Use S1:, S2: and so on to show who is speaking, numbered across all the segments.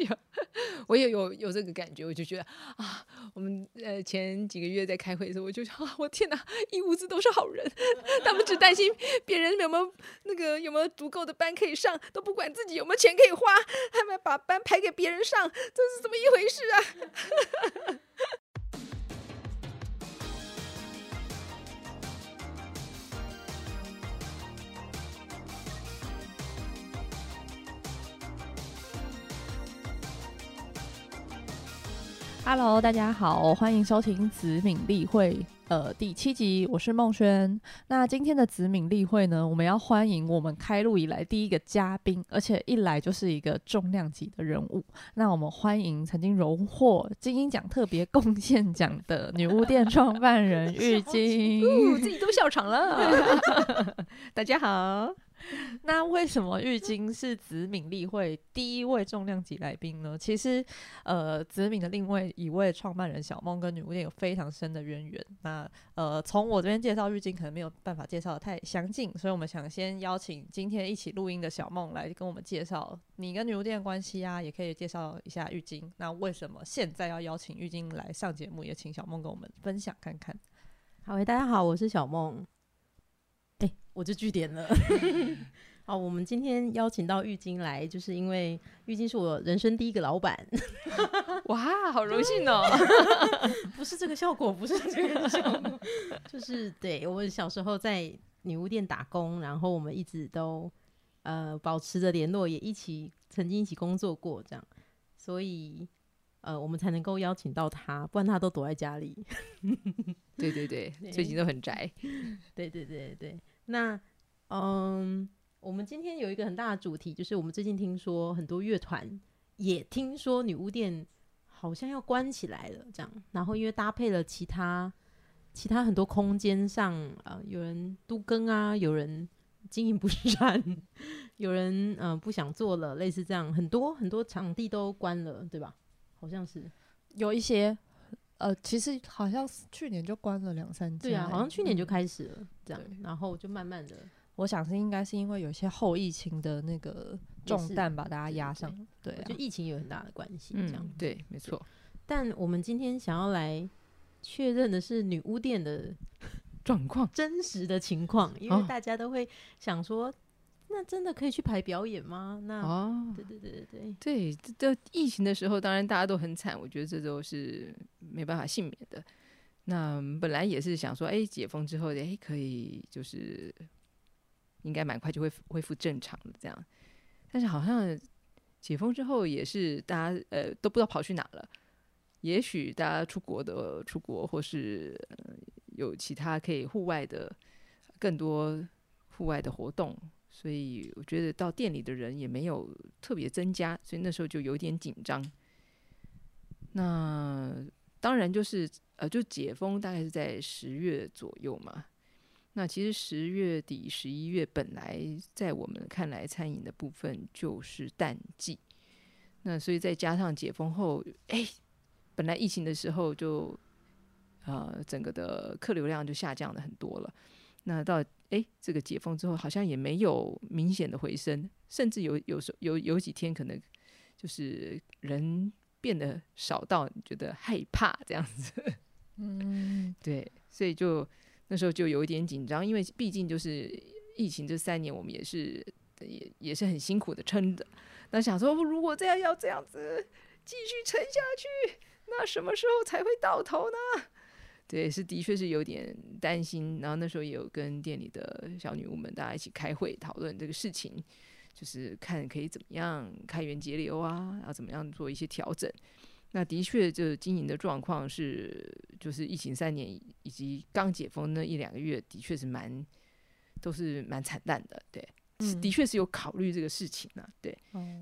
S1: 有，我也有有这个感觉，我就觉得啊，我们呃前几个月在开会的时候，我就想，我天哪，一屋子都是好人，他们只担心别人有没有那个有没有足够的班可以上，都不管自己有没有钱可以花，他们把班排给别人上，这是怎么一回事啊？
S2: ？Hello，大家好，欢迎收听子敏例会呃第七集，我是孟轩。那今天的子敏例会呢，我们要欢迎我们开录以来第一个嘉宾，而且一来就是一个重量级的人物。那我们欢迎曾经荣获金鹰奖特别贡献奖的女巫店创办人玉晶，
S1: 自己都笑场了。大家好。
S2: 那为什么玉晶是子敏例会第一位重量级来宾呢？其实，呃，子敏的另外一位创办人小梦跟女巫店有非常深的渊源。那呃，从我这边介绍玉晶，可能没有办法介绍的太详尽，所以我们想先邀请今天一起录音的小梦来跟我们介绍你跟女巫店的关系啊，也可以介绍一下玉晶。那为什么现在要邀请玉晶来上节目？也请小梦跟我们分享看看。
S3: 好，大家好，我是小梦。哎，我就据点了。好，我们今天邀请到玉晶来，就是因为玉晶是我人生第一个老板。
S1: 哇，好荣幸哦！
S3: 不是这个效果，不是这个效果，就是对我小时候在女巫店打工，然后我们一直都呃保持着联络，也一起曾经一起工作过，这样，所以呃我们才能够邀请到他，不然他都躲在家里。
S1: 对对对，最近都很宅。
S3: 对对对对。那，嗯，我们今天有一个很大的主题，就是我们最近听说很多乐团也听说女巫店好像要关起来了，这样。然后因为搭配了其他其他很多空间上，呃，有人都更啊，有人经营不善，有人嗯不想做了，类似这样，很多很多场地都关了，对吧？好像是
S2: 有一些。呃，其实好像去年就关了两三
S3: 家，对啊，好像去年就开始了这样，然后就慢慢的，
S2: 我想是应该是因为有些后疫情的那个重担把大家压上，对，
S3: 就疫情有很大的关系，这样
S1: 对，没错。
S3: 但我们今天想要来确认的是女巫店的
S1: 状况，
S3: 真实的情况，因为大家都会想说。那真的可以去排表演吗？那哦，对对对对
S1: 对，对，这疫情的时候，当然大家都很惨，我觉得这都是没办法幸免的。那本来也是想说，哎，解封之后，哎，可以就是应该蛮快就会恢复正常的这样。但是好像解封之后，也是大家呃都不知道跑去哪了。也许大家出国的出国，或是有其他可以户外的更多户外的活动。所以我觉得到店里的人也没有特别增加，所以那时候就有点紧张。那当然就是呃，就解封大概是在十月左右嘛。那其实十月底、十一月本来在我们看来，餐饮的部分就是淡季。那所以再加上解封后，哎，本来疫情的时候就呃，整个的客流量就下降了很多了。那到哎，这个解封之后，好像也没有明显的回升，甚至有有时有有几天可能就是人变得少到觉得害怕这样子。嗯，对，所以就那时候就有一点紧张，因为毕竟就是疫情这三年，我们也是也也是很辛苦的撑着。那想说，如果这样要这样子继续撑下去，那什么时候才会到头呢？对，是的确是有点担心，然后那时候也有跟店里的小女巫们大家一起开会讨论这个事情，就是看可以怎么样开源节流啊，然后怎么样做一些调整。那的确，就是经营的状况是，就是疫情三年以及刚解封那一两个月，的确是蛮都是蛮惨淡的。对，的确是有考虑这个事情呢。对，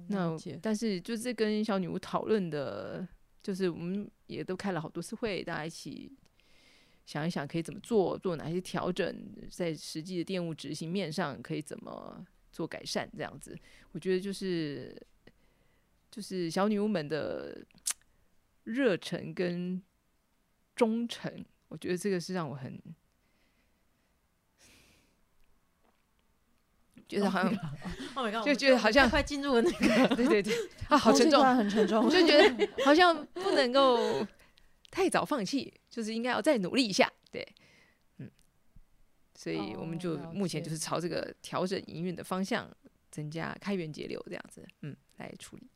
S1: 那但是就是跟小女巫讨论的，就是我们也都开了好多次会，大家一起。想一想可以怎么做，做哪些调整，在实际的店务执行面上可以怎么做改善？这样子，我觉得就是就是小女巫们的热忱跟忠诚，我觉得这个是让我很 觉得好像
S3: Oh my god！
S1: 就觉得好像
S3: 快进入了那个
S1: 对对对 啊，好沉重
S2: 很沉重，
S1: 就觉得好像不能够太早放弃，就是应该要再努力一下，对，嗯，所以我们就目前就是朝这个调整营运的方向，增加开源节流这样子，嗯，来处理。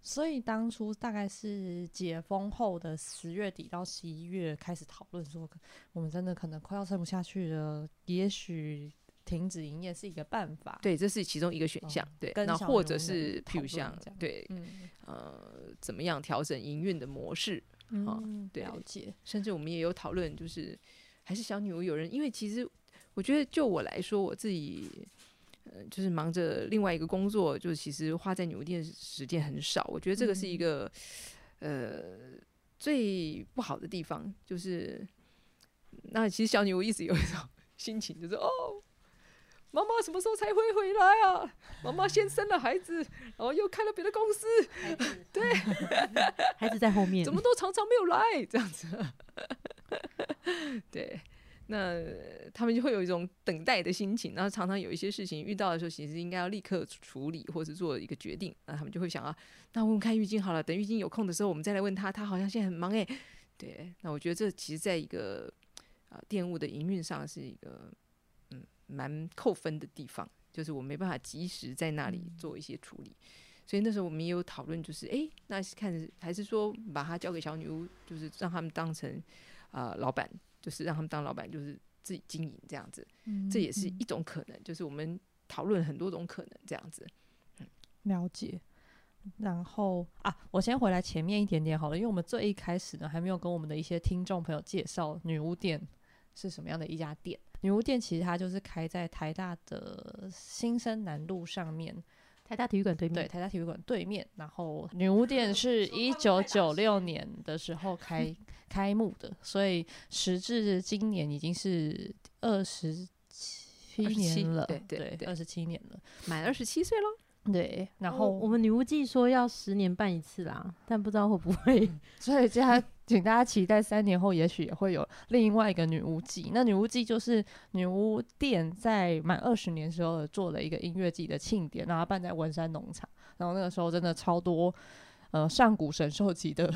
S2: 所以当初大概是解封后的十月底到十一月开始讨论说，我们真的可能快要撑不下去了，也许停止营业是一个办法。，
S1: 对，这是其中一个选项，
S2: 哦
S1: 对，那或者是譬如像对
S2: 嗯，
S1: 呃怎么样调整营运的模式，哦
S2: 嗯，
S1: 对
S2: 了解。
S1: 甚至我们也有讨论，就是还是小女巫有人，因为其实我觉得就我来说，我自己呃就是忙着另外一个工作，就其实花在女巫店时间很少。我觉得这个是一个、呃最不好的地方，就是那其实小女巫一直有一种 心情，就是哦。妈妈什么时候才会回来啊？妈妈先生了孩子，然后又开了别的公司，对。
S3: 孩子在后面，
S1: 怎么都常常没有来？这样子。对，那他们就会有一种等待的心情，然后常常有一些事情遇到的时候，其实应该要立刻处理或是做一个决定，那他们就会想啊，那问问看玉晶好了，等玉晶有空的时候，我们再来问他，他好像现在很忙诶。对，那我觉得这其实在一个啊电务的营运上是一个嗯蛮扣分的地方，就是我没办法及时在那里做一些处理。所以那时候我们也有讨论，就是诶，那是看还是说把它交给小女巫，就是让他们当成啊、呃老板，就是让他们当老板，就是自己经营这样子，这也是一种可能。就是我们讨论很多种可能这样子。
S2: 嗯了解。然后啊，我先回来前面一点点好了，因为我们最一开始呢还没有跟我们的一些听众朋友介绍女巫店是什么样的一家店。女巫店其实它就是开在台大的新生南路上面，
S3: 台大体育馆对面，
S2: 对，台大体育馆对面。然后女巫店是 一九九六年的时候开开幕的，所以时至今年已经是二十七
S1: 27
S2: 年了，
S1: 对对对
S2: 二十七年了。
S1: 满二十七岁喽，
S2: 对，然
S3: 然
S2: 后
S3: 后我们女巫季说要十年办一次啦，但不知道会不会
S2: 所以，大家 请大家期待三年后，也许也会有另外一个女巫季。那女巫季就是女巫店在满二十年时候做了一个音乐季的庆典，然后办在文山农场。然后那个时候真的超多，呃，上古神兽级的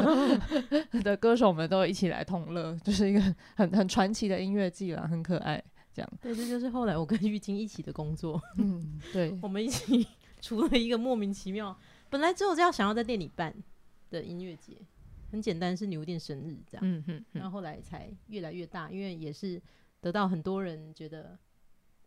S2: 的歌手们都一起来同乐，就是一个很很传奇的音乐季啦，很可爱。这样，
S3: 对，这就是后来我跟玉晶一起的工作，
S2: 嗯，对，
S3: 我们一起 除了一个莫名其妙，本来只有这样想要在店里办的音乐节，很简单，是女巫店生日这样，
S1: 嗯哼。嗯，
S3: 然后后来才越来越大，因为也是得到很多人觉得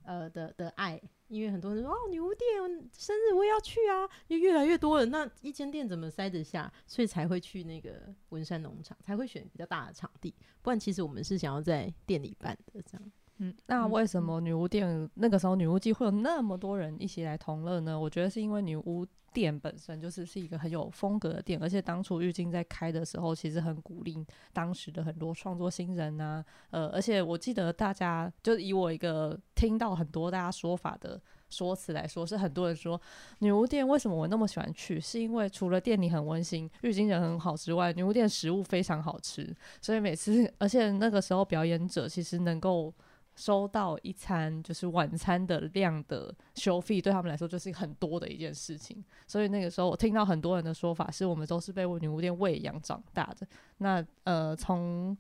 S3: 呃的的爱，因为很多人说哦女巫店生日我也要去啊，就越来越多人，那一间店怎么塞得下？所以才会去那个文山农场，才会选比较大的场地，不然其实我们是想要在店里办的这样。
S1: 嗯
S2: 那为什么女巫店那个时候女巫季会有那么多人一起来同乐呢？我觉得是因为女巫店本身就是是一个很有风格的店，而且当初玉晶在开的时候，其实很鼓励当时的很多创作新人啊，呃，而且我记得大家就以我一个听到很多大家说法的说辞来说，是很多人说女巫店为什么我那么喜欢去，是因为除了店里很温馨，玉晶人很好之外，女巫店食物非常好吃，所以每次而且那个时候表演者其实能够。收到一餐就是晚餐的量的收费，对他们来说就是很多的一件事情。所以那个时候，我听到很多人的说法是，我们都是被女巫店喂养长大的。那呃，从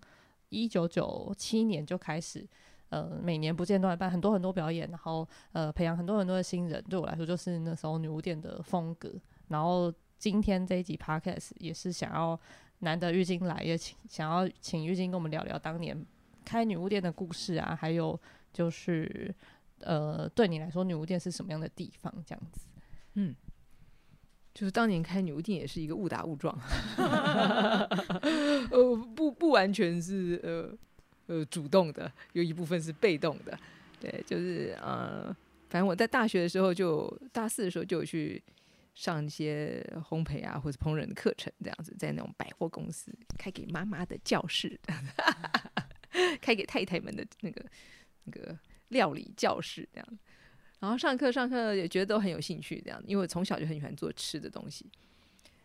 S2: 一九九七年就开始，呃，每年不间断办很多很多表演，然后呃，培养很多很多的新人。对我来说，就是那时候女巫店的风格。然后今天这一集 podcast 也是想要难得玉晶来，也请想要请玉晶跟我们聊聊当年。开女巫店的故事啊，还有就是呃，对你来说女巫店是什么样的地方？这样子，嗯
S1: 就是当年开女巫店也是一个误打误撞，呃，不不完全是呃呃主动的，有一部分是被动的。对，就是呃，反正我在大学的时候就大四的时候就有去上一些烘焙啊或者烹饪的课程，这样子，在那种百货公司开给妈妈的教室，开给太太们的那个那个料理教室这样。然后上课上课也觉得都很有兴趣，这样，因为我从小就很喜欢做吃的东西。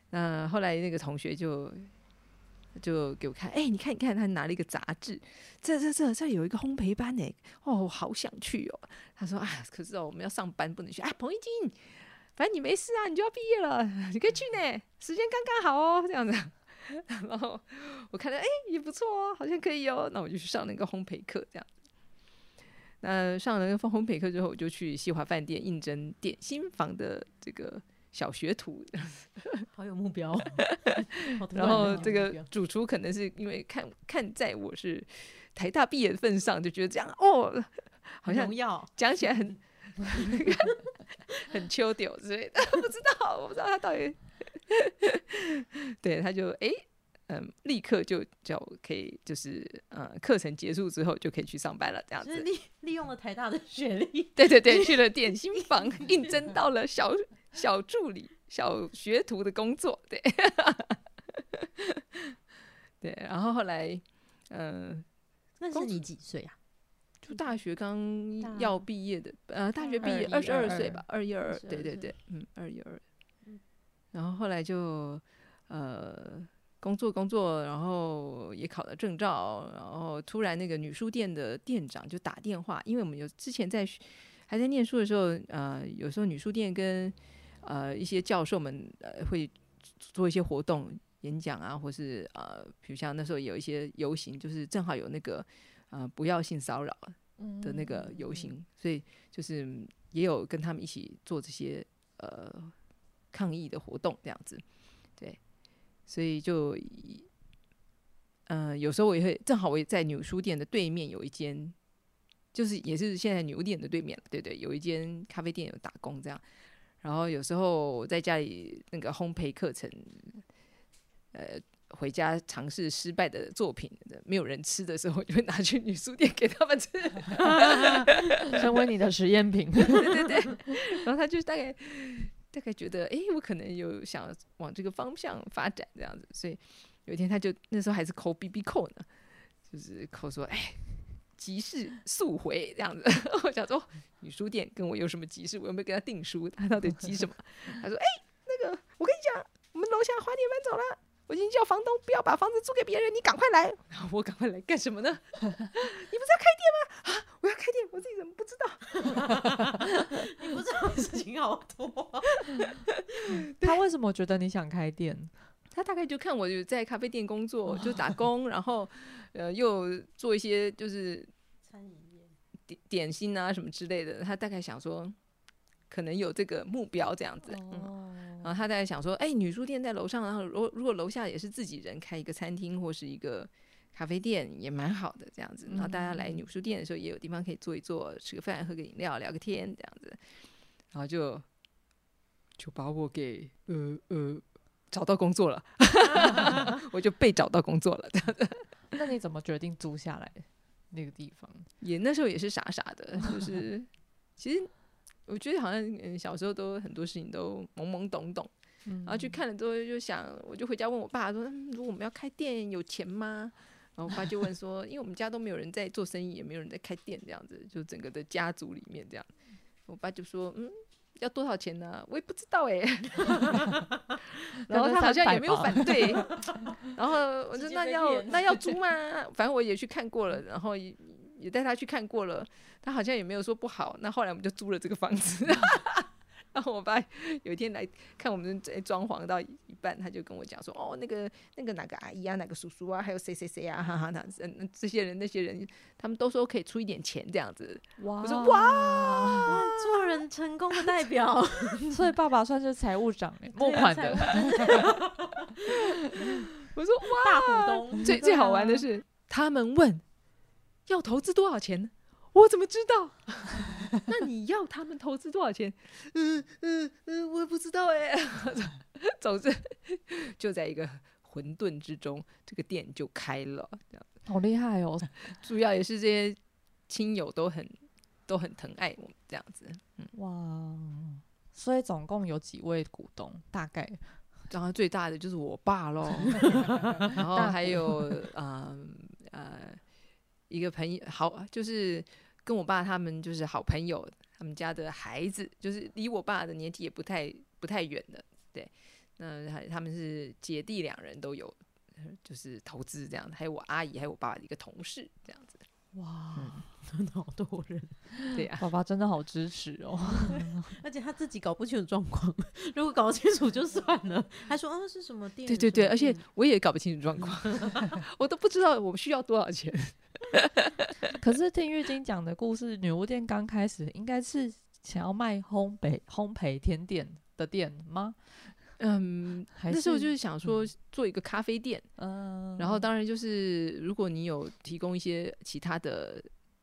S1: 那后来那个同学就就给我看，哎、你看，你看，他拿了一个杂志，这这这这有一个烘焙班呢，哦，我好想去哦。他说，啊，可是哦，我们要上班，不能去。哎，彭一金，反正你没事啊，你就要毕业了，你可以去呢，时间刚刚好哦，这样子。然后我看到，哎、也不错哦，好像可以哦，那我就去上那个烘焙课，这样。那上了那个烘焙课之后，我就去西华饭店应征点心房的这个小学徒，
S3: 好有目标。
S1: 然后这个主厨可能是因为看看在我是台大毕业的份上，就觉得这样哦，好像，讲起来很很秋丢之类的，不知道，我不知道他到底，对，他就诶，嗯，立刻就叫我可以，就是呃，课程结束之后就可以去上班了，这样子。
S3: 利利用了台大的学历，
S1: 对对对，去了点心 房，应征到了小小助理、小学徒的工作，对，对，然后后来，嗯、公
S3: 那是你几岁啊？
S1: 就大学刚要毕业的，呃，大学毕业二十二岁吧，二一二，对对对，嗯，二一二，然后后来就呃工作工作，然后也考了证照，然后突然那个女书店的店长就打电话，因为我们有之前在还在念书的时候，呃，有时候女书店跟呃一些教授们呃会做一些活动。演讲啊，或是呃，比如像那时候有一些游行，就是正好有那个呃不要性骚扰的那个游行，所以就是嗯也有跟他们一起做这些呃抗议的活动这样子，对，所以就以呃有时候我也会正好我也在女书店的对面有一间，就是也是现在牛店的对面，对对，有一间咖啡店有打工这样，然后有时候我在家里那个烘焙课程，呃。回家尝试失败的作品，没有人吃的时候，我就会拿去女书店给他们吃。
S2: 成为你的实验品。
S1: 对对对，然后他就大概大概觉得，哎、我可能有想往这个方向发展这样子，所以有一天他就那时候还是扣 B B 扣呢，就是扣说，哎、急事速回这样子。我想说，女书店跟我有什么急事？我又没跟他订书？他到底急什么？他说，哎、那个我跟你讲，我们楼下花店搬走了。我已经叫房东不要把房子租给别人，你赶快来！然 后我赶快来干什么呢？你不是要开店吗？啊，我要开店，我自己怎么不知道？
S3: 你不知道的事情好多啊、
S2: 他为什么觉得你想开店？
S1: 他大概就看我有在咖啡店工作，就打工，然后呃又做一些就是
S3: 餐饮业
S1: 点点心啊什么之类的。他大概想说，可能有这个目标这样子。然后他在想说，哎、女书店在楼上，然后如果如果楼下也是自己人开一个餐厅或是一个咖啡店，也蛮好的这样子。然后大家来女书店的时候，也有地方可以坐一坐，吃个饭，喝个饮料，聊个天这样子。然后就就把我给呃呃找到工作了，我就被找到工作了。这样子
S2: 那你怎么决定租下来那个地方？
S1: 也那时候也是傻傻的，就是其实我觉得好像嗯小时候都很多事情都懵懵懂懂。
S2: 嗯
S1: 然后去看了之后就想，我就回家问我爸说，嗯，如果我们要开店，有钱吗？然后我爸就问说，因为我们家都没有人在做生意，也没有人在开店，这样子，就整个的家族里面这样。我爸就说，嗯，要多少钱呢？我也不知道哎、然后他好像也没有反对，然后我说那要那要租吗？反正我也去看过了，然后也也带他去看过了，他好像也没有说不好。那后来我们就租了这个房子。然后我爸有一天来看我们在装潢到一半，他就跟我讲说：“哦，那个那个哪个阿姨啊，哪个叔叔啊，还有谁谁谁啊，哈哈，那嗯这些人那些人，他们都说可以出一点钱这样子。”
S2: 哇
S1: 我说：“哇，
S3: 做人成功的代表，
S2: 所以爸爸算是财务长哎，募款的。
S1: 我说哇，
S3: 大股东，
S1: 最最好玩的是，他们问要投资多少钱，我怎么知道？那你要他们投资多少钱？嗯嗯嗯，我也不知道哎。总之，就在一个混沌之中，这个店就开了。这样，
S2: 好厉害哦！
S1: 主要也是这些亲友都很都很疼爱我们这样子。
S2: 哇，所以总共有几位股东？大概
S1: 然后最大的就是我爸喽，然后还有呃呃一个朋友，好就是跟我爸他们就是好朋友，他们家的孩子就是离我爸的年纪也不太不太远的，对，那还他们是姐弟两人都有就是投资这样的，还有我阿姨，还有我爸爸的一个同事这样子。
S3: 哇，真的好多人，
S1: 对呀、
S2: 爸爸真的好支持哦。
S3: 而且他自己搞不清楚状况，如果搞清楚就算了。他说啊是什么店？
S1: 对对对，而且我也搞不清楚状况，我都不知道我们需要多少钱。
S2: 可是听玉晶讲的故事，女巫店刚开始应该是想要卖烘焙烘焙甜点的店吗？
S1: 嗯，
S2: 还
S1: 那时候就是是想说做一个咖啡店，
S2: 嗯，
S1: 然后当然就是如果你有提供一些其他的，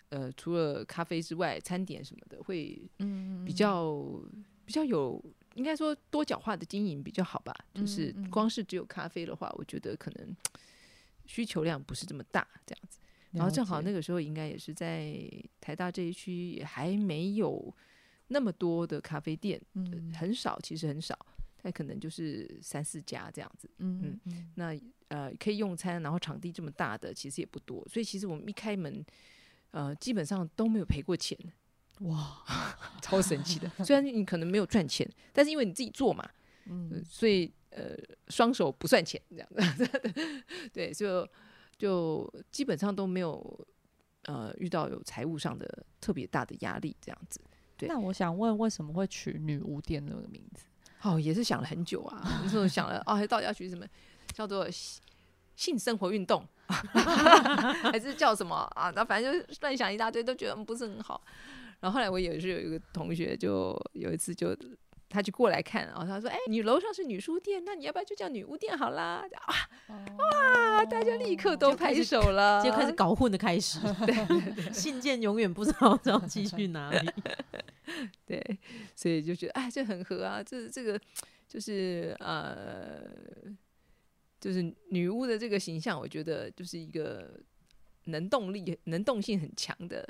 S1: 呃，除了咖啡之外，餐点什么的，会
S2: 嗯
S1: 比较比较有，应该说多角化的经营比较好吧。就是光是只有咖啡的话，我觉得可能需求量不是这么大，这样子。然后正好那
S2: 个
S1: 个时候应该也是在台大这一区，也还没有那么多的咖啡店，
S2: 嗯
S1: 很少，其实很少，但可能就是三四家这样子。
S2: 嗯嗯
S1: 那呃，可以用餐，然后场地这么大的，其实也不多，所以其实我们一开门，呃，基本上都没有赔过钱，
S2: 哇
S1: 超神奇的。虽然你可能没有赚钱，但是因为你自己做嘛，呃
S2: 嗯
S1: 所以呃，双手不算钱这样子，对，就就基本上都没有呃遇到有财务上的特别大的压力这样子。对
S2: 那我想问，为什么会取女巫店那个名字？
S1: 哦，也是想了很久啊，那时候想了哦，到底要取什么叫做性性生活运动，还是叫什么啊？那反正就是乱想一大堆，都觉得不是很好。然后后来我也是有一个同学，就有一次就他就过来看，然后他说：“哎、你楼上是女书店，那你要不要就叫女巫店好啦？”啊，哇，大家立刻都拍手了，
S3: 就开始搞混的开始。对信件永远不知道要寄去哪里。
S1: 对，所以就觉得哎，这很合啊，这这个就是呃，就是女巫的这个形象，我觉得就是一个能动力、能动性很强的，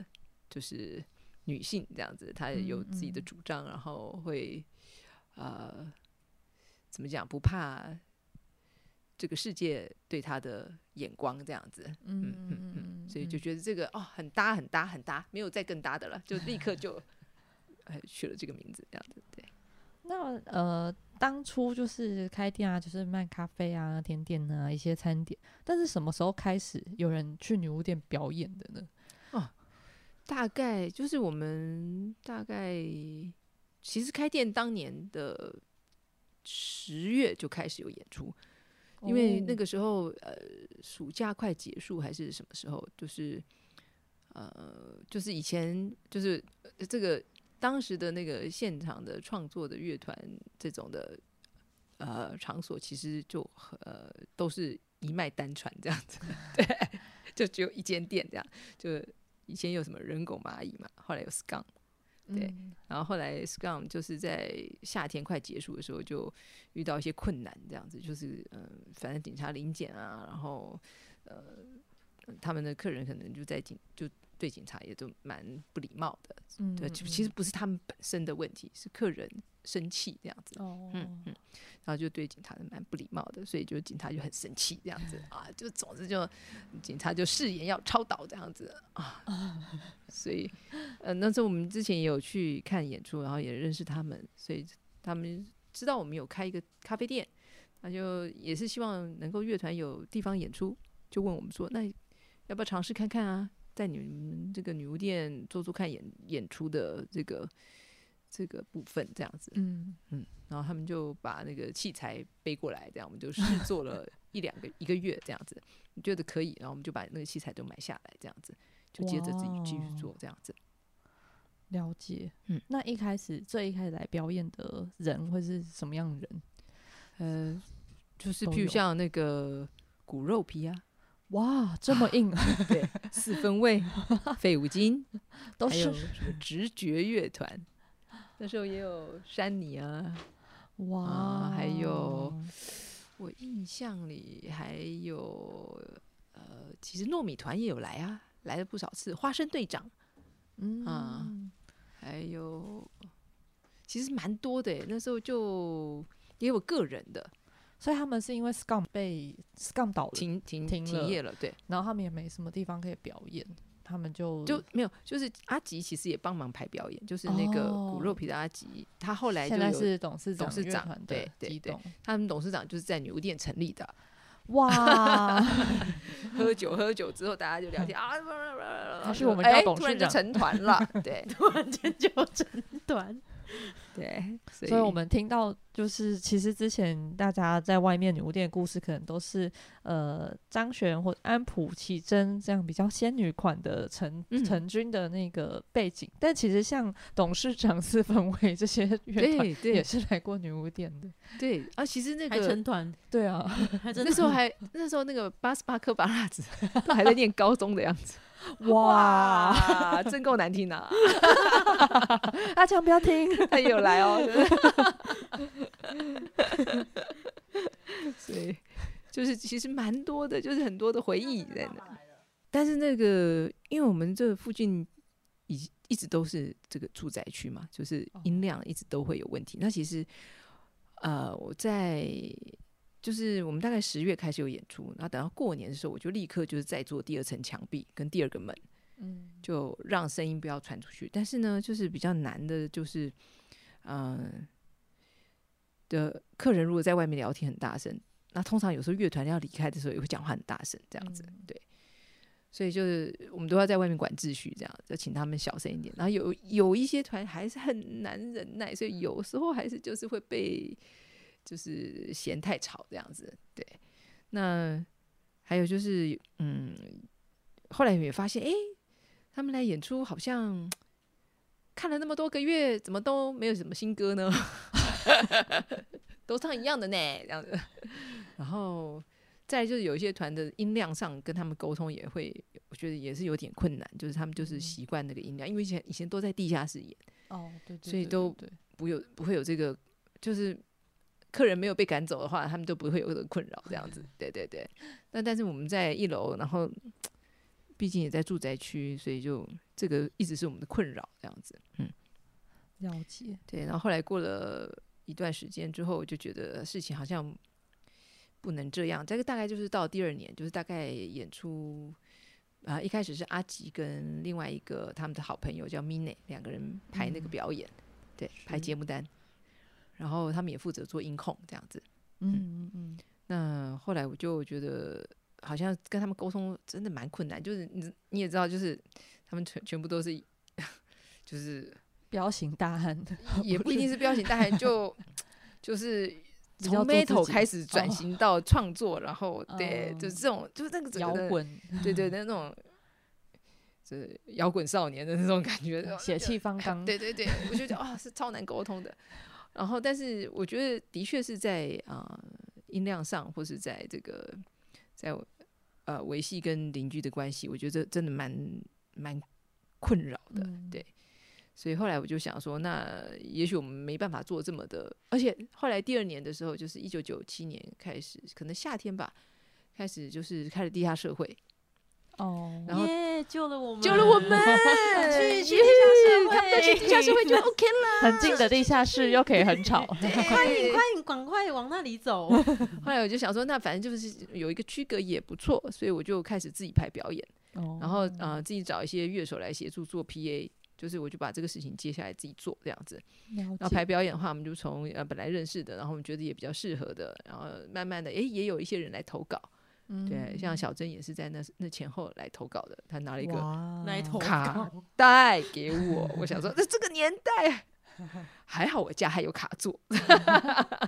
S1: 就是女性这样子，她有自己的
S2: 嗯嗯
S1: 主张，然后会呃，怎么讲，不怕这个世界对他的眼光这样子。嗯嗯嗯，所以就觉得这个哦很搭很搭很搭，没有再更搭的了，就立刻就呃取了这个名字这样子。对，
S2: 那呃，当初就是开店啊，就是卖咖啡啊、甜点啊一些餐点，但是什么时候开始有人去女巫店表演的呢？
S1: 哦大概就是我们大概其实开店当年的十月就开始有演出，因为那
S2: 哦
S1: 个时候呃暑假快结束还是什么时候，就是呃就是以前就是呃这个当时的那个现场的创作的乐团这种的呃场所，其实就呃都是一脉单传这样子，对，就只有一间店这样，就以前有什么人狗蚂蚁嘛，后来有 Scum。对
S2: 嗯。
S1: 然后后来 Scrum 就是在夏天快结束的时候，就遇到一些困难，这样子就是嗯、反正警察临检啊，然后呃，他们的客人可能就在警就对警察也都蛮不礼貌的，
S2: 嗯
S1: 对，其其实不是他们本身的问题，是客人生气这样子，
S2: 哦，
S1: 嗯嗯，然后就对警察蛮不礼貌的，所以就警察就很生气这样子。啊，就总之就警察就誓言要超导这样子。啊，所以呃那时候我们之前也有去看演出，然后也认识他们，所以他们知道我们有开一个咖啡店，那就也是希望能够乐团有地方演出，就问我们说，那要不要尝试看看啊，在你们这个女巫店做做看演演出的这个这个部分这样子，
S2: 嗯
S1: 嗯，然后他们就把那个器材背过来，这样我们就试 做了一两个一个月这样子，你觉得可以，然后我们就把那个器材都买下来，这样子就接着自己继续做这样子。
S2: 了解。
S1: 嗯，
S2: 那一开始最一开始来表演的人会是什么样的人？
S1: 呃，就是譬如像那个骨肉皮啊，
S2: 哇，这么硬，
S1: 对，四分卫、废五金，
S2: 都是
S1: 直觉乐团，那时候也有山泥啊，
S2: 哇、
S1: 啊还有我印象里还有呃，其实糯米团也有来啊，来了不少次。花生队长
S2: 嗯
S1: 啊还有其实蛮多的，那时候就也有个人的
S2: 所以他们是因为 Scum 被 Scum 倒了，
S1: 停停
S2: 停
S1: 停业了，对，
S2: 然后他们也没什么地方可以表演，他们就
S1: 就没有，就是阿吉其实也帮忙排表演，就是那个骨肉
S2: 哦
S1: 皮的阿吉，他后来
S2: 现在是董事长
S1: 董事长对对对。他们董事长就是在女巫店成立的，
S2: 哇，
S1: 喝酒喝酒之后，大家就聊天 啊，
S2: 他是我们
S1: 哎
S2: 家董
S1: 突然就
S2: 事长
S1: 成团了，对。
S3: 突然间就成团，
S1: 对，所
S2: 所以我们听到就是，其实之前大家在外面女巫店的故事，可能都是呃张悬或安普奇珍这样比较仙女款的成
S1: 嗯。
S2: 成军的那个背景，但其实像董事长四分卫这些乐团
S1: 对对
S2: 也是来过女巫店的。
S1: 对啊，其实那
S3: 还
S1: 个
S3: 成团，
S2: 对啊，
S1: 那时候还那时候那个八十八颗巴辣子 都还在念高中的样子，
S2: 哇，
S1: 真够难听啊！
S2: 阿强不要听，
S1: 他也有来哦，所以就是其实蛮多的，就是很多的回忆在那。但是那个，因为我们这附近一一直都是这个住宅区嘛，就是音量一直都会有问题。那其实，呃，我在就是我们大概十月开始有演出，然后等到过年的时候，我就立刻就是再做第二层墙壁跟第二个门，
S2: 嗯，
S1: 就让声音不要传出去。但是呢，就是比较难的，就是嗯、的客人如果在外面聊天很大声，那通常有时候乐团要离开的时候也会讲话很大声，这样子，
S2: 嗯
S1: 对。所以就是我们都要在外面管秩序，这样就请他们小声一点。然后有有一些团还是很难忍耐，所以有时候还是就是会被就是嫌太吵这样子。对，那还有就是嗯，后来也发现，诶，他们来演出好像看了那么多个月，怎么都没有什么新歌呢？都唱一样的呢，这样子。然后再就是有一些团的音量上跟他们沟通也会，我觉得也是有点困难，就是他们就是习惯那个音量，因为以前以前都在地下室演，
S2: 哦，对对，对
S1: 所以都不有不会有这个，就是客人没有被赶走的话，他们都不会有这个困扰，这样子。对对对。那但是我们在一楼，然后毕竟也在住宅区，所以就这个一直是我们的困扰，这样子。嗯，
S2: 了解，
S1: 对。然后后来过了一段时间之后，我就觉得事情好像不能这样。这个大概就是到第二年，就是大概演出。啊，一开始是阿吉跟另外一个他们的好朋友叫 Mine 两个人排那个
S2: 嗯
S1: 表演，对，排节目单，然后他们也负责做音控这样子。
S2: 嗯嗯嗯，
S1: 那后来我就觉得，好像跟他们沟通真的蛮困难，就是你你也知道，就是他们全全部都是，就是
S2: 彪形大汉，
S1: 也不一定是彪形大汉，就就是从 metal 开始转
S2: 哦
S1: 型到创作，然后对，
S2: 嗯
S1: 就是这种就是那个
S2: 摇，滚，
S1: 对对那种。是摇滚少年的那种感觉，
S2: 血气方刚，
S1: 对对对，我就觉得啊、是超难沟通的。然后，但是我觉得的确是在啊、呃音量上，或是在这个在呃维系跟邻居的关系，我觉得这真的蛮蛮困扰的。
S2: 嗯
S1: 对，所以后来我就想说，那也许我们没办法做这么的，而且后来第二年的时候，就是一九九七年开始，可能夏天吧，开始就是开了地下社会，
S2: 哦，
S1: 然后
S3: 耶救了我们，
S1: 救了我们，
S3: 去去
S1: 耶
S3: 地下社会。
S1: 他们去地下社会就 OK 了。
S2: 很近的地下室又可以很吵，
S3: 快点快点赶快往那里走，
S1: 后来我就想说，那反正就是有一个区隔也不错，所以我就开始自己排表演，
S2: 哦。
S1: 然后呃自己找一些乐手来协助做 PA，就是我就把这个事情接下来自己做这样子。然后排表演的话，我们就从呃本来认识的，然后我们觉得也比较适合的，然后慢慢的，诶也有一些人来投稿，对，像小珍也是在那那前后来投稿的，他拿了一个卡带给我，我想说，那这个年代还好我家还有卡座，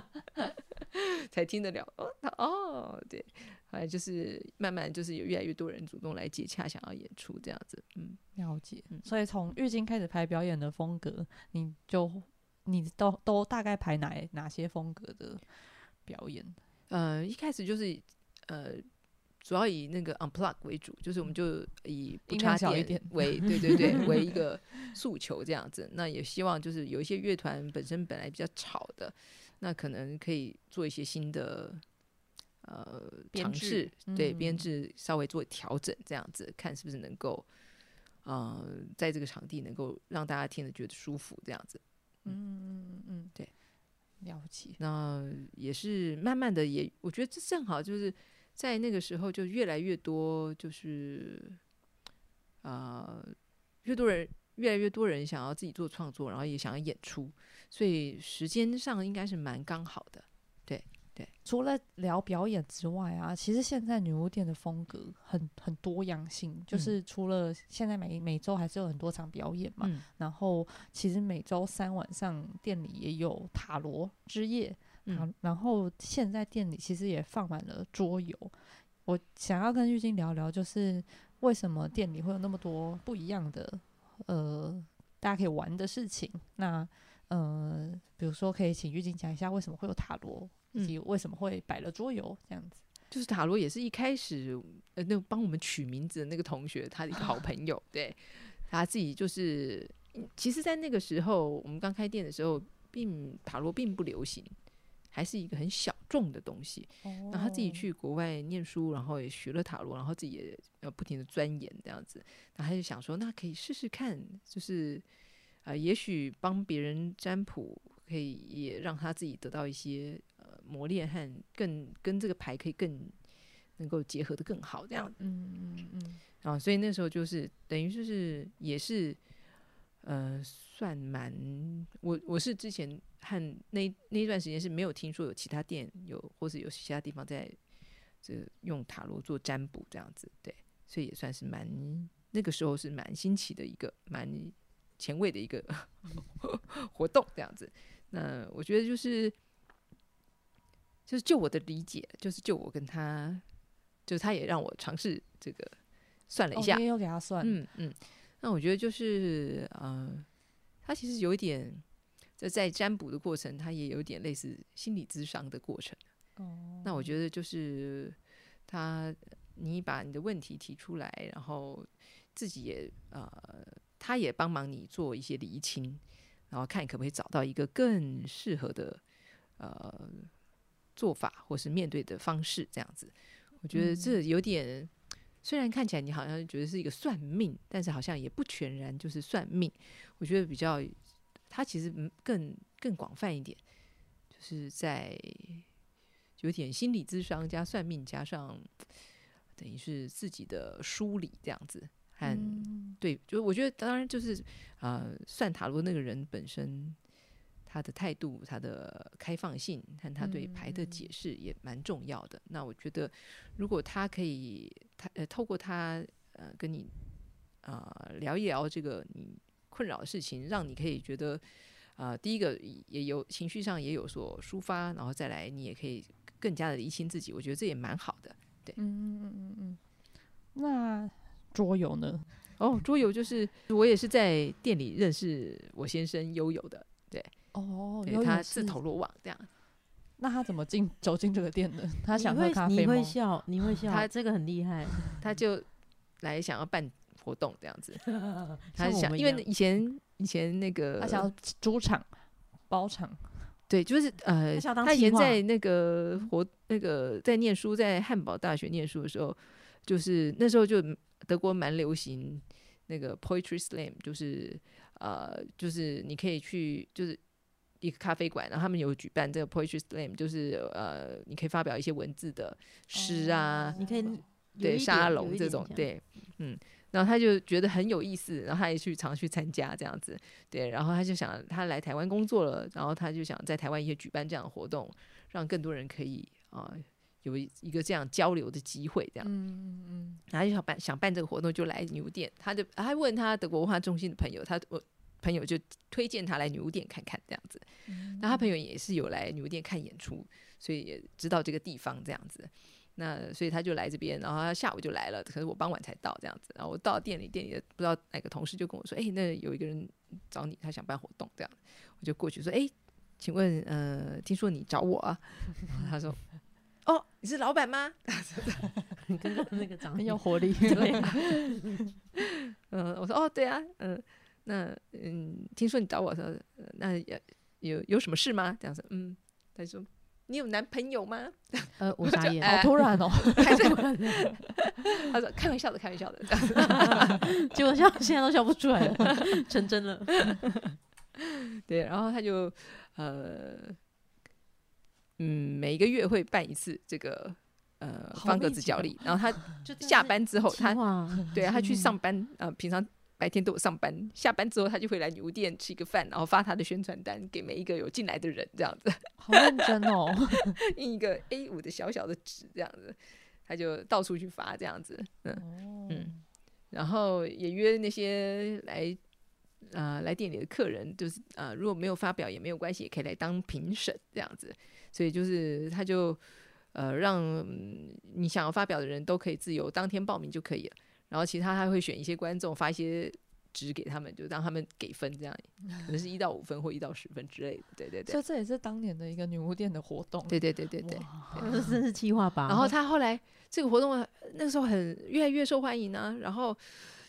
S1: 才听得了。哦，他哦，对，后来就是慢慢就是有越来越多人主动来接洽，想要演出这样子，嗯，
S2: 了解
S1: 嗯。
S2: 所以从浴巾开始排表演的风格，你就你都都大概排哪哪些风格的表演？
S1: 呃，一开始就是呃。主要以那个 unplug 为主，就是我们就以不
S2: 音
S1: 插电为对对对为一个诉求这样子。那也希望就是有一些乐团本身本来比较吵的，那可能可以做一些新的呃尝试，对
S2: 嗯
S1: 编制稍微做调整，这样子看是不是能够呃在这个场地能够让大家听得觉得舒服，这样子。
S2: 嗯嗯嗯，
S1: 对，
S2: 了解。
S1: 那也是慢慢的也，我觉得这正好就是在那个时候就越来越多，就是啊、呃越多人越来越多人想要自己做创作，然后也想要演出，所以时间上应该是蛮刚好的。对对，
S2: 除了聊表演之外啊，其实现在女巫店的风格很很多样性，就是除了现在每每周还是有很多场表演嘛，
S1: 嗯
S2: 然后其实每周三晚上店里也有塔罗之夜，
S1: 嗯
S2: 然然后现在店里其实也放满了桌游。我想要跟玉晶聊聊，就是为什么店里会有那么多不一样的呃大家可以玩的事情。那呃，比如说可以请玉晶讲一下为什么会有塔罗，以及为什么会摆了桌游这样子。
S1: 就是塔罗也是一开始呃，那个帮我们取名字的那个同学，他的一个好朋友，对他自己就是，嗯其实，在那个时候我们刚开店的时候，并塔罗并不流行，还是一个很小众的东西。然后他自己去国外念书，然后也学了塔罗，然后自己也呃不停的钻研这样子，然后他就想说，那可以试试看，就是呃，也许帮别人占卜，可以也让他自己得到一些呃磨练和更跟这个牌可以更能够结合的更好这样。
S2: 嗯嗯嗯
S1: 啊，所以那时候就是等于就是也是，呃，算蛮我我是之前和那那一段时间是没有听说有其他店有或是有其他地方在这用塔罗做占卜这样子，对，所以也算是蛮那个时候是蛮新奇的一个蛮前卫的一个 活动这样子。那我觉得就是就是就我的理解，就是就我跟他，就是他也让我尝试这个算了一下，
S2: 哦也有给他算，
S1: 嗯嗯，那我觉得就是呃，他其实有一点，在在占卜的过程，他也有点类似心理咨商的过程。
S2: 哦，
S1: 那我觉得就是他，你把你的问题提出来，然后自己也呃，他也帮忙你做一些厘清，然后看可不可以找到一个更适合的呃做法，或是面对的方式，这样子。我觉得这有点，虽然看起来你好像觉得是一个算命，但是好像也不全然就是算命。我觉得比较，它其实嗯更更广泛一点，就是在有点心理智商加算命，加上等于是自己的梳理这样子，和、
S2: 嗯
S1: 对，就我觉得当然就是呃，算塔罗那个人本身他的态度、他的开放性和他对牌的解释也蛮重要的。那我觉得如果他可以，他呃透过他呃跟你啊、呃聊一聊这个你困扰的事情，让你可以觉得。啊，第一个也有情绪上也有所抒发，然后再来你也可以更加的理清自己，我觉得这也蛮好的。
S2: 对嗯嗯嗯嗯嗯，那桌游呢？
S1: 哦，桌游就是我也是在店里认识我先生悠悠的，
S2: 哦，
S1: 他自投罗网这样。
S2: 那他怎么进走进这个店的？他想喝咖啡吗？
S3: 会笑，你会笑，
S1: 他
S3: 这个很厉害。
S1: 他就来想要办活动这样子，他想因为以前以前那个
S2: 他想要租场包场，
S1: 对，就是呃，
S3: 他
S1: 以前在那个活那个在念书，在汉堡大学念书的时候，就是那时候就德国蛮流行那个 poetry slam，就是呃，就是你可以去就是一个咖啡馆，然后他们有举办这个 poetry slam，就是呃，你可以发表一些文字的诗啊，
S3: 你可以
S1: 对沙龙这种，对，嗯，然后他就觉得很有意思，然后他也去常去参加这样子，对，然后他就想他来台湾工作了，然后他就想在台湾也举办这样的活动，让更多人可以啊、有一一个这样交流的机会，这样，
S2: 嗯。嗯
S1: 然后他就想办想办这个活动，就来牛店，他就他问他德国文化中心的朋友，他我朋友就推荐他来女巫店看看这样子，
S2: 嗯
S1: 那他朋友也是有来女巫店看演出，所以也知道这个地方这样子。那所以他就来这边，然后他下午就来了，可是我傍晚才到这样子。然后我到店里，店里的不知道哪个同事就跟我说：“哎、那有一个人找你，他想办活动这样。”我就过去说：“哎、请问呃，听说你找我啊？”他说：“哦，你是老板吗？”
S3: 跟刚刚那个长
S2: 很有活力。
S1: 对嗯，我说哦，对啊，嗯，那嗯，听说你找我说，呃那有有有什么事吗？这样子，嗯，他说你有男朋友吗？
S3: 呃，我傻眼，
S2: 好突然哦，
S1: 还是 他说开玩笑的，开玩笑的，这样子，
S3: 结果笑现在都笑不出来了，成真了。
S1: 对，然后他就呃，嗯，每一个月会办一次这个呃方格子角力，然后他下班之后，他对啊，他去上班，呃，平常白天都有上班，下班之后他就会来女巫店吃一个饭，然后发他的宣传单给每一个有进来的人，这样子
S2: 好认真哦。
S1: 印一个 A 五的小小的纸，这样子，他就到处去发这样子，嗯。
S2: 哦
S1: 嗯然后也约那些来呃来店里的客人，就是呃如果没有发表也没有关系，也可以来当评审这样子。所以就是他就呃让、嗯你想要发表的人都可以自由当天报名就可以了。然后其他他会选一些观众发一些纸给他们，就让他们给分这样，可能是一到五分或一到十分之类的。对对对
S2: 所以这也是当年的一个女巫店的活动。
S1: 对对对对对。
S2: 哇
S3: 这真是计划吧？
S1: 然后他后来这个活动呃那个时候很越来越受欢迎呢、然后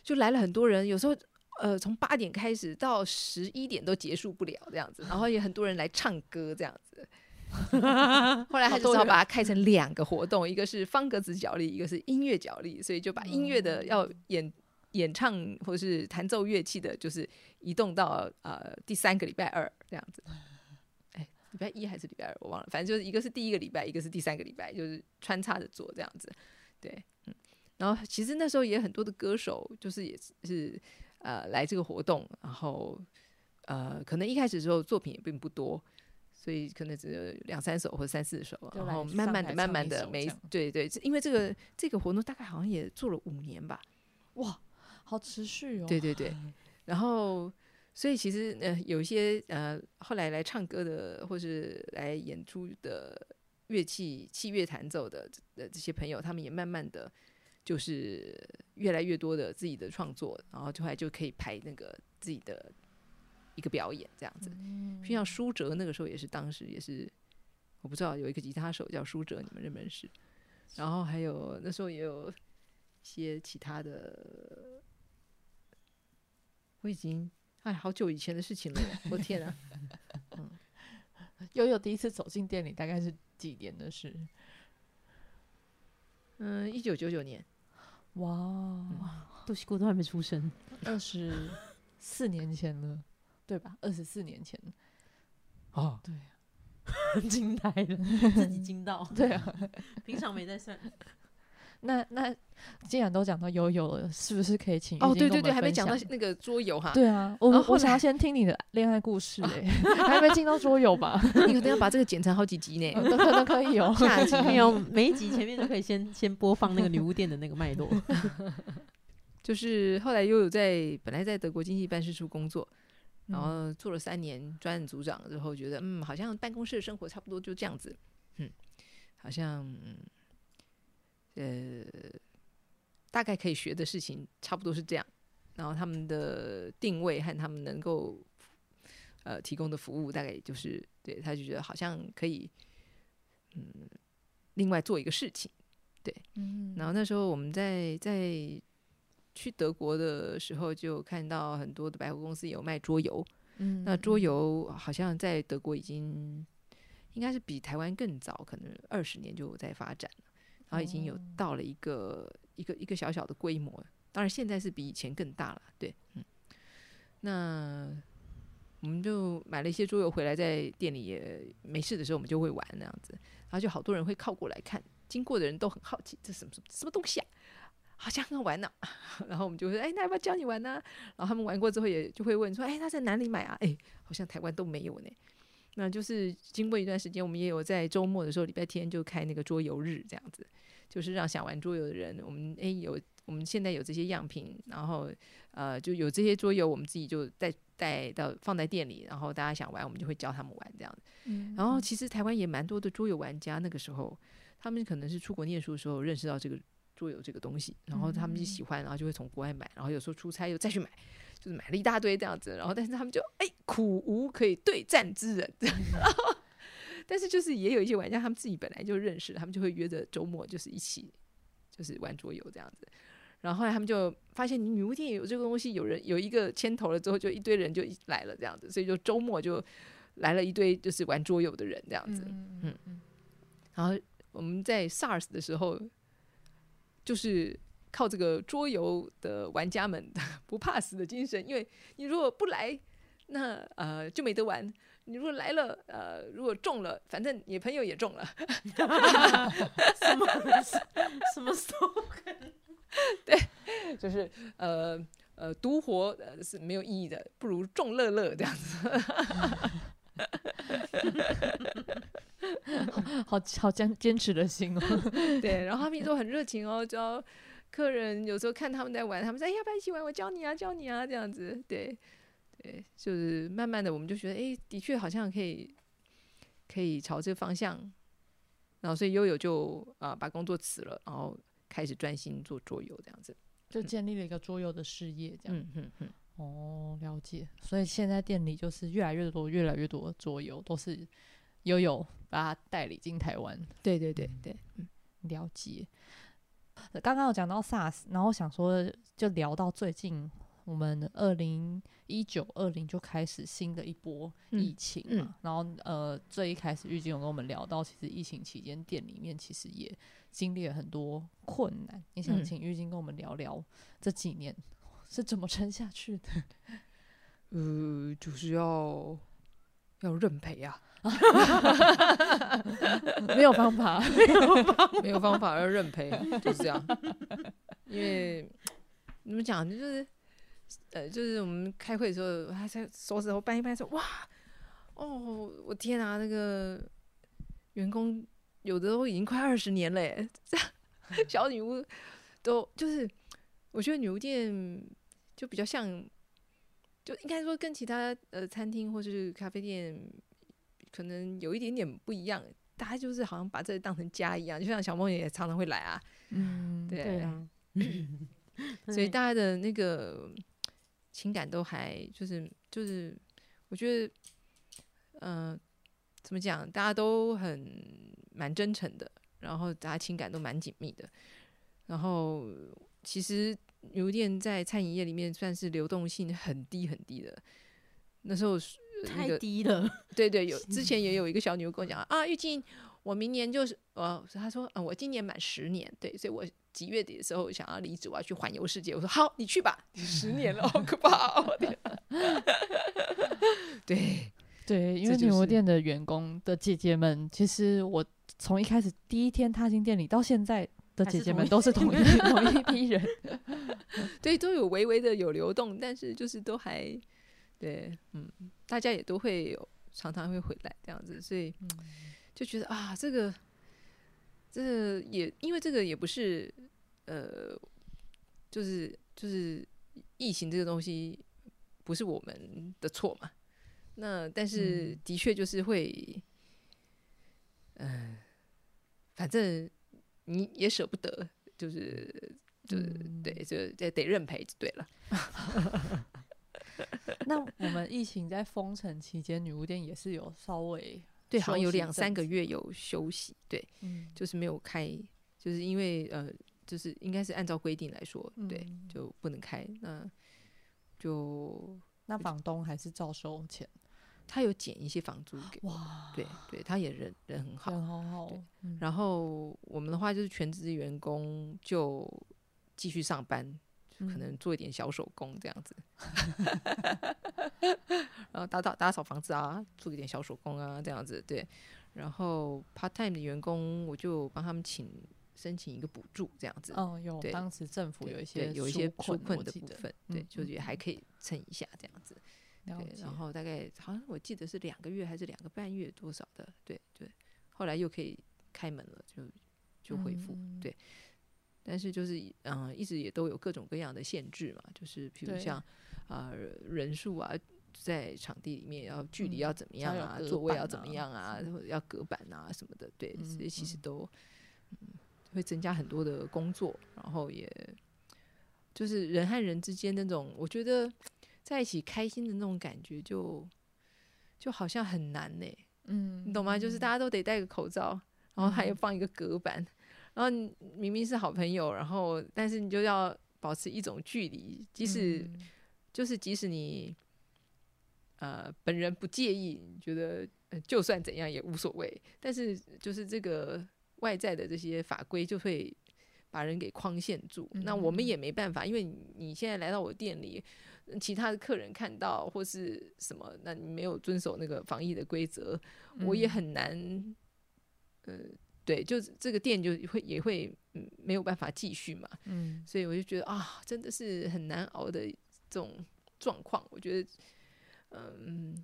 S1: 就来了很多人，有时候呃从八点开始到十一点都结束不了这样子，然后也很多人来唱歌这样子。后来他就只好把它开成两个活动，一个是方格子角力，一个是音乐角力，所以就把音乐的要演演唱或是弹奏乐器的，就是移动到呃第三个礼拜二这样子。哎，礼拜一还是礼拜二我忘了，反正就是一个是第一个礼拜，一个是第三个礼拜，就是穿插着做这样子。对，嗯，然后其实那时候也很多的歌手，就是也是呃来这个活动，然后呃可能一开始的时候作品也并不多，所以可能只有两三首或三四首，然后慢慢的、慢慢的，每对对，因为这个这个活动大概好像也做了五年吧，
S2: 哇，好持续哦。
S1: 对对对，然后所以其实呃有一些呃后来来唱歌的或是来演出的乐器器乐弹奏的的这些朋友，他们也慢慢的就是越来越多的自己的创作，然后就后来就可以排那个自己的一个表演这样子。就像舒哲那个时候也是当时也是我不知道有一个吉他手叫舒哲，你们认不认识？然后还有那时候也有一些其他的，我已经哎好久以前的事情了，我天啊！
S2: 悠悠第一次走进店里大概是几年的事？
S1: 嗯，一九九九年，
S2: 哇，
S3: 杜西姑都还没出生，
S2: 二十四年前了，对吧？二十四年前，
S1: 哦，
S2: 对
S3: 惊呆了，自己惊到，
S2: 对啊。
S3: 平常没在算。
S2: 那那既然都讲到悠悠了，是不是可以请
S1: 哦，对对对，还没讲到那个桌游哈，
S2: 对啊，我
S1: 然后后来
S2: 我想要先听你的恋爱故事哎、还没进到桌游吧？
S1: 你可能要把这个剪成好几集呢。
S2: 都可都可以哦。
S1: 下集
S3: 没有，每一集前面都可以先先播放那个女巫店的那个脉络。
S1: 就是后来悠悠在本来在德国经济办事处工作，然
S2: 嗯。
S1: 后做了三年专案组长之后，觉得嗯，好像办公室的生活差不多就这样子，嗯，好像嗯，呃，大概可以学的事情差不多是这样，然后他们的定位和他们能够呃提供的服务，大概就是对，他就觉得好像可以嗯，另外做一个事情。
S2: 嗯。
S1: 然后那时候我们在在去德国的时候，就看到很多的百货公司有卖桌游。
S2: 嗯
S1: 那桌游好像在德国已经应该是比台湾更早，可能二十年就有在发展了，然后已经有
S2: 哦
S1: 到了一个一个一个小小的规模。当然现在是比以前更大了，对，嗯。那我们就买了一些桌游回来，在店里也没事的时候，我们就会玩那样子，然后就好多人会靠过来看，经过的人都很好奇，这什么什么什么东西啊？好像很好玩呢、然后我们就会说，哎，那要不要教你玩呢、然后他们玩过之后，也就会问说，哎，那在哪里买啊？哎，好像台湾都没有呢。那就是经过一段时间，我们也有在周末的时候，礼拜天就开那个桌游日，这样子，就是让想玩桌游的人，我们哎有我们现在有这些样品，然后呃就有这些桌游，我们自己就带带到放在店里，然后大家想玩，我们就会教他们玩这样子。
S2: 嗯
S1: 然后其实台湾也蛮多的桌游玩家，那个时候他们可能是出国念书的时候认识到这个桌游这个东西，然后他们就喜欢，然后就会从国外买，然后有时候出差又再去买，就是买了一大堆这样子，然后但是他们就哎苦无可以对战之人，但是就是也有一些玩家他们自己本来就认识，他们就会约着周末就是一起就是玩桌游这样子。然后后来他们就发现你女巫店有这个东西，有人有一个牵头了之后，就一堆人就一来了这样子，所以就周末就来了一堆就是玩桌游的人这样子。
S2: 嗯
S1: 嗯然后我们在 SARS 的时候，就是靠这个桌游的玩家们不怕死的精神，因为你如果不来，那呃就没得玩；你如果来了，呃如果中了，反正你朋友也中了，
S3: 什么什么 slogan？
S1: 就是呃呃独活呃是没有意义的，不如众乐乐这样子。
S2: 好好坚坚持的心哦。
S1: 对，然后他们都很热情哦，教客人有时候看他们在玩，他们说哎要不要一起玩？我教你啊，教你啊，这样子。对，对，就是慢慢的我们就觉得，哎，的确好像可以，可以朝这个方向。然后所以悠悠就啊把工作辞了，然后开始专心做桌游这样子，
S2: 就建立了一个桌游的事业，这样。
S1: 嗯嗯嗯。
S2: 哦，了解。所以现在店里就是越来越多、越来越多桌游都是悠悠把它代理进台湾。
S1: 对对对对，
S2: 嗯，了解。刚刚有讲到 SARS，然后想说就聊到最近，我们二零一九二零就开始新的一波疫情嘛。然后呃，最一开始玉金有跟我们聊到，其实疫情期间店里面其实也经历了很多困难。你想请玉金跟我们聊聊这几年？是怎么撑下去的？
S1: 呃，就是要要认赔啊，
S2: 没有方法，
S1: 没有方没有方法要认赔，就是这样。因为怎么讲，就是呃，就是我们开会的时候，他在手指头掰一掰说：“哇，哦，我天啊，那个员工有的都已经快二十年了，这 样小女巫都就是我觉得女巫店。”就比较像，就应该说跟其他呃餐厅或者是咖啡店可能有一点点不一样，大家就是好像把这当成家一样，就像小梦也常常会来啊，
S2: 嗯，
S1: 对。啊，所以大家的那个情感都还就是就是，我觉得，嗯，怎么讲，大家都很蛮真诚的，然后大家情感都蛮紧密的，然后其实。牛店在餐饮业里面算是流动性很低很低的，那时候
S3: 太低了。
S1: 对对，有之前也 有一个小牛跟我讲啊，玉静，我明年就是呃，她说啊，我今年满十年，对，所以我几月底的时候想要离职，我要去环游世界。我说好，你去吧，十年了，好可怕哦。对
S2: 对，因为牛店的员工的姐姐们，其实我从一开始第一天踏进店里到现在。的姐姐们都是同一 同一批人，
S1: 对，都有微微的有流动，但是就是都还对，嗯，大家也都会有常常会回来这样子，所以就觉得啊，这个这也因为这个也不是呃，就是就是疫情这个东西不是我们的错嘛，那但是的确就是会，嗯，反正。你也舍不得，就是就是对，就得得认赔就对了。
S2: 那我们疫情在封城期间，女巫店也是有稍微
S1: 对，好像有两三个月有休息，对，就是没有开，就是因为呃，就是应该是按照规定来说，对，就不能开，那就
S2: 那房东还是照收钱。
S1: 他有减一些房租给我，对对，他也人人很好，
S2: 人好好。
S1: 然后我们的话就是全职员工就继续上班，可能做一点小手工这样子，然后打扫打扫房子啊，做一点小手工啊这样子，对。然后 part time 的员工我就帮他们请申请一个补助这样子，
S2: 哦，有当时政府有一些
S1: 有一些
S2: 纾
S1: 困的部分，对，就是也还可以撑一下这样子。对，然后大概好像我记得是两个月还是两个半月多少的，对对，后来又可以开门了，就就恢复，对。但是就是嗯，一直也都有各种各样的限制嘛，就是比如像啊人数啊，在场地里面要距离要怎么样啊，座位要怎么样啊，或者要隔板啊什么的，对，所以其实都嗯会增加很多的工作，然后也就是人和人之间那种，我觉得。在一起开心的那种感觉，就就好像很难呢。嗯，你懂吗？就是大家都得戴个口罩，然后还要放一个隔板，然后明明是好朋友，然后但是你就要保持一种距离，即使就是即使你呃本人不介意，觉得就算怎样也无所谓，但是就是这个外在的这些法规就会把人给框限住。那我们也没办法，因为你现在来到我店里。其他的客人看到或是什么，那你没有遵守那个防疫的规则，我也很难。呃，对，就这个店就会也会没有办法继续嘛。嗯，所以我就觉得啊，真的是很难熬的这种状况，我觉得，嗯，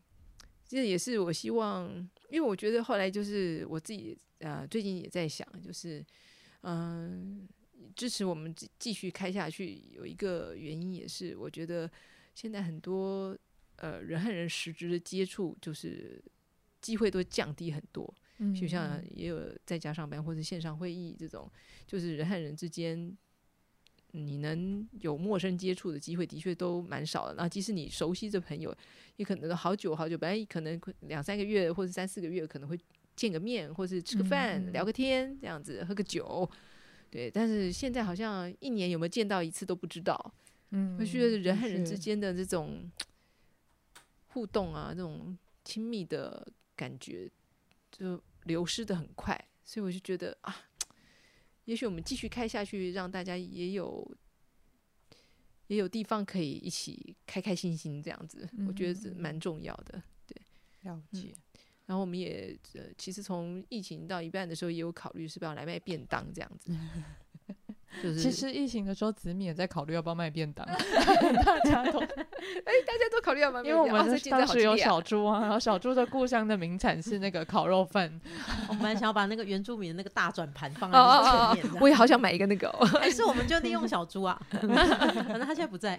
S1: 这也是我希望，因为我觉得后来就是我自己呃最近也在想，就是嗯、支持我们继继续开下去，有一个原因也是我觉得现在很多呃人和人实质的接触，就是机会都降低很多。
S2: 嗯
S1: 就像也有在家上班或者线上会议这种，就是人和人之间，你能有陌生接触的机会，的确都蛮少的。然后即使你熟悉的朋友，也可能好久好久，本来可能两三个月或者三四个月可能会见个面，或是吃个饭、聊个天这样子，喝个酒。对，但是现在好像一年有没有见到一次都不知道。
S2: 嗯
S1: 我觉得人和人之间的这种互动啊，这种亲密的感觉，就流失的很快，所以我就觉得啊，也许我们继续开下去，让大家也有也有地方可以一起开开心心这样子，我觉得是蛮重要的。
S2: 对了解。
S1: 然后我们也呃，其实从疫情到一半的时候，也有考虑是不是要来卖便当这样子。就是
S2: 其实疫情的时候，子米也在考虑要不要卖便当，大家都 哎
S1: 大家都考虑要卖便当，
S2: 因为我们当时有小猪啊，然后小猪的故乡的名产是那个烤肉饭，
S3: 我们想要把那个原住民的那个大转盘放
S1: 哦
S3: 在
S1: 哦哦
S3: 那前面，
S1: 哦，我也好想买一个那个、哦。
S3: 还是我们就利用小猪啊，反正他现在不在，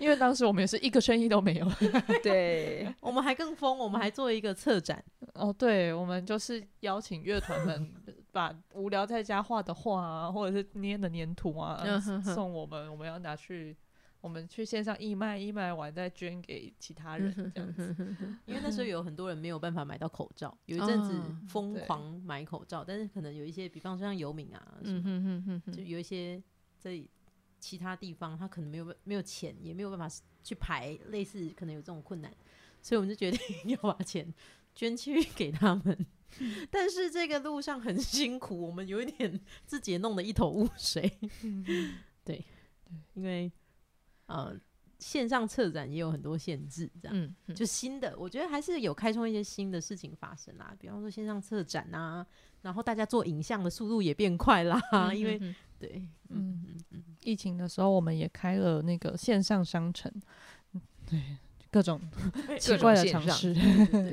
S2: 因为当时我们也是一个生意都没有。
S1: 对，
S3: 我们还更疯，我们还做一个策展，
S2: 哦，对，我们就是邀请乐团们把无聊在家画的画啊，或者是捏的粘土啊送我们，我们要拿去。我们去线上义卖，义卖完再捐给其他人，这样子。
S3: 因为那时候有很多人没有办法买到口罩，有一阵子疯狂买口罩，但是可能有一些，比方说像游民啊，
S1: 嗯哼哼哼哼
S3: 就有一些在其他地方，他可能没有没有钱，也没有办法去排，类似可能有这种困难，所以我们就决定 要把钱捐去给他们。但是这个路上很辛苦，我们有一点自己也弄得一头雾水。对，因为呃线上策展也有很多限制，这样。
S1: 嗯，嗯。
S3: 就新的，我觉得还是有开创一些新的事情发生啦，比方说线上策展啊，然后大家做影像的速度也变快啦，因为
S1: 嗯
S3: 对，
S2: 嗯。
S3: 嗯嗯。
S2: 疫情的时候，我们也开了那个线上商城，嗯对各种奇怪的尝试。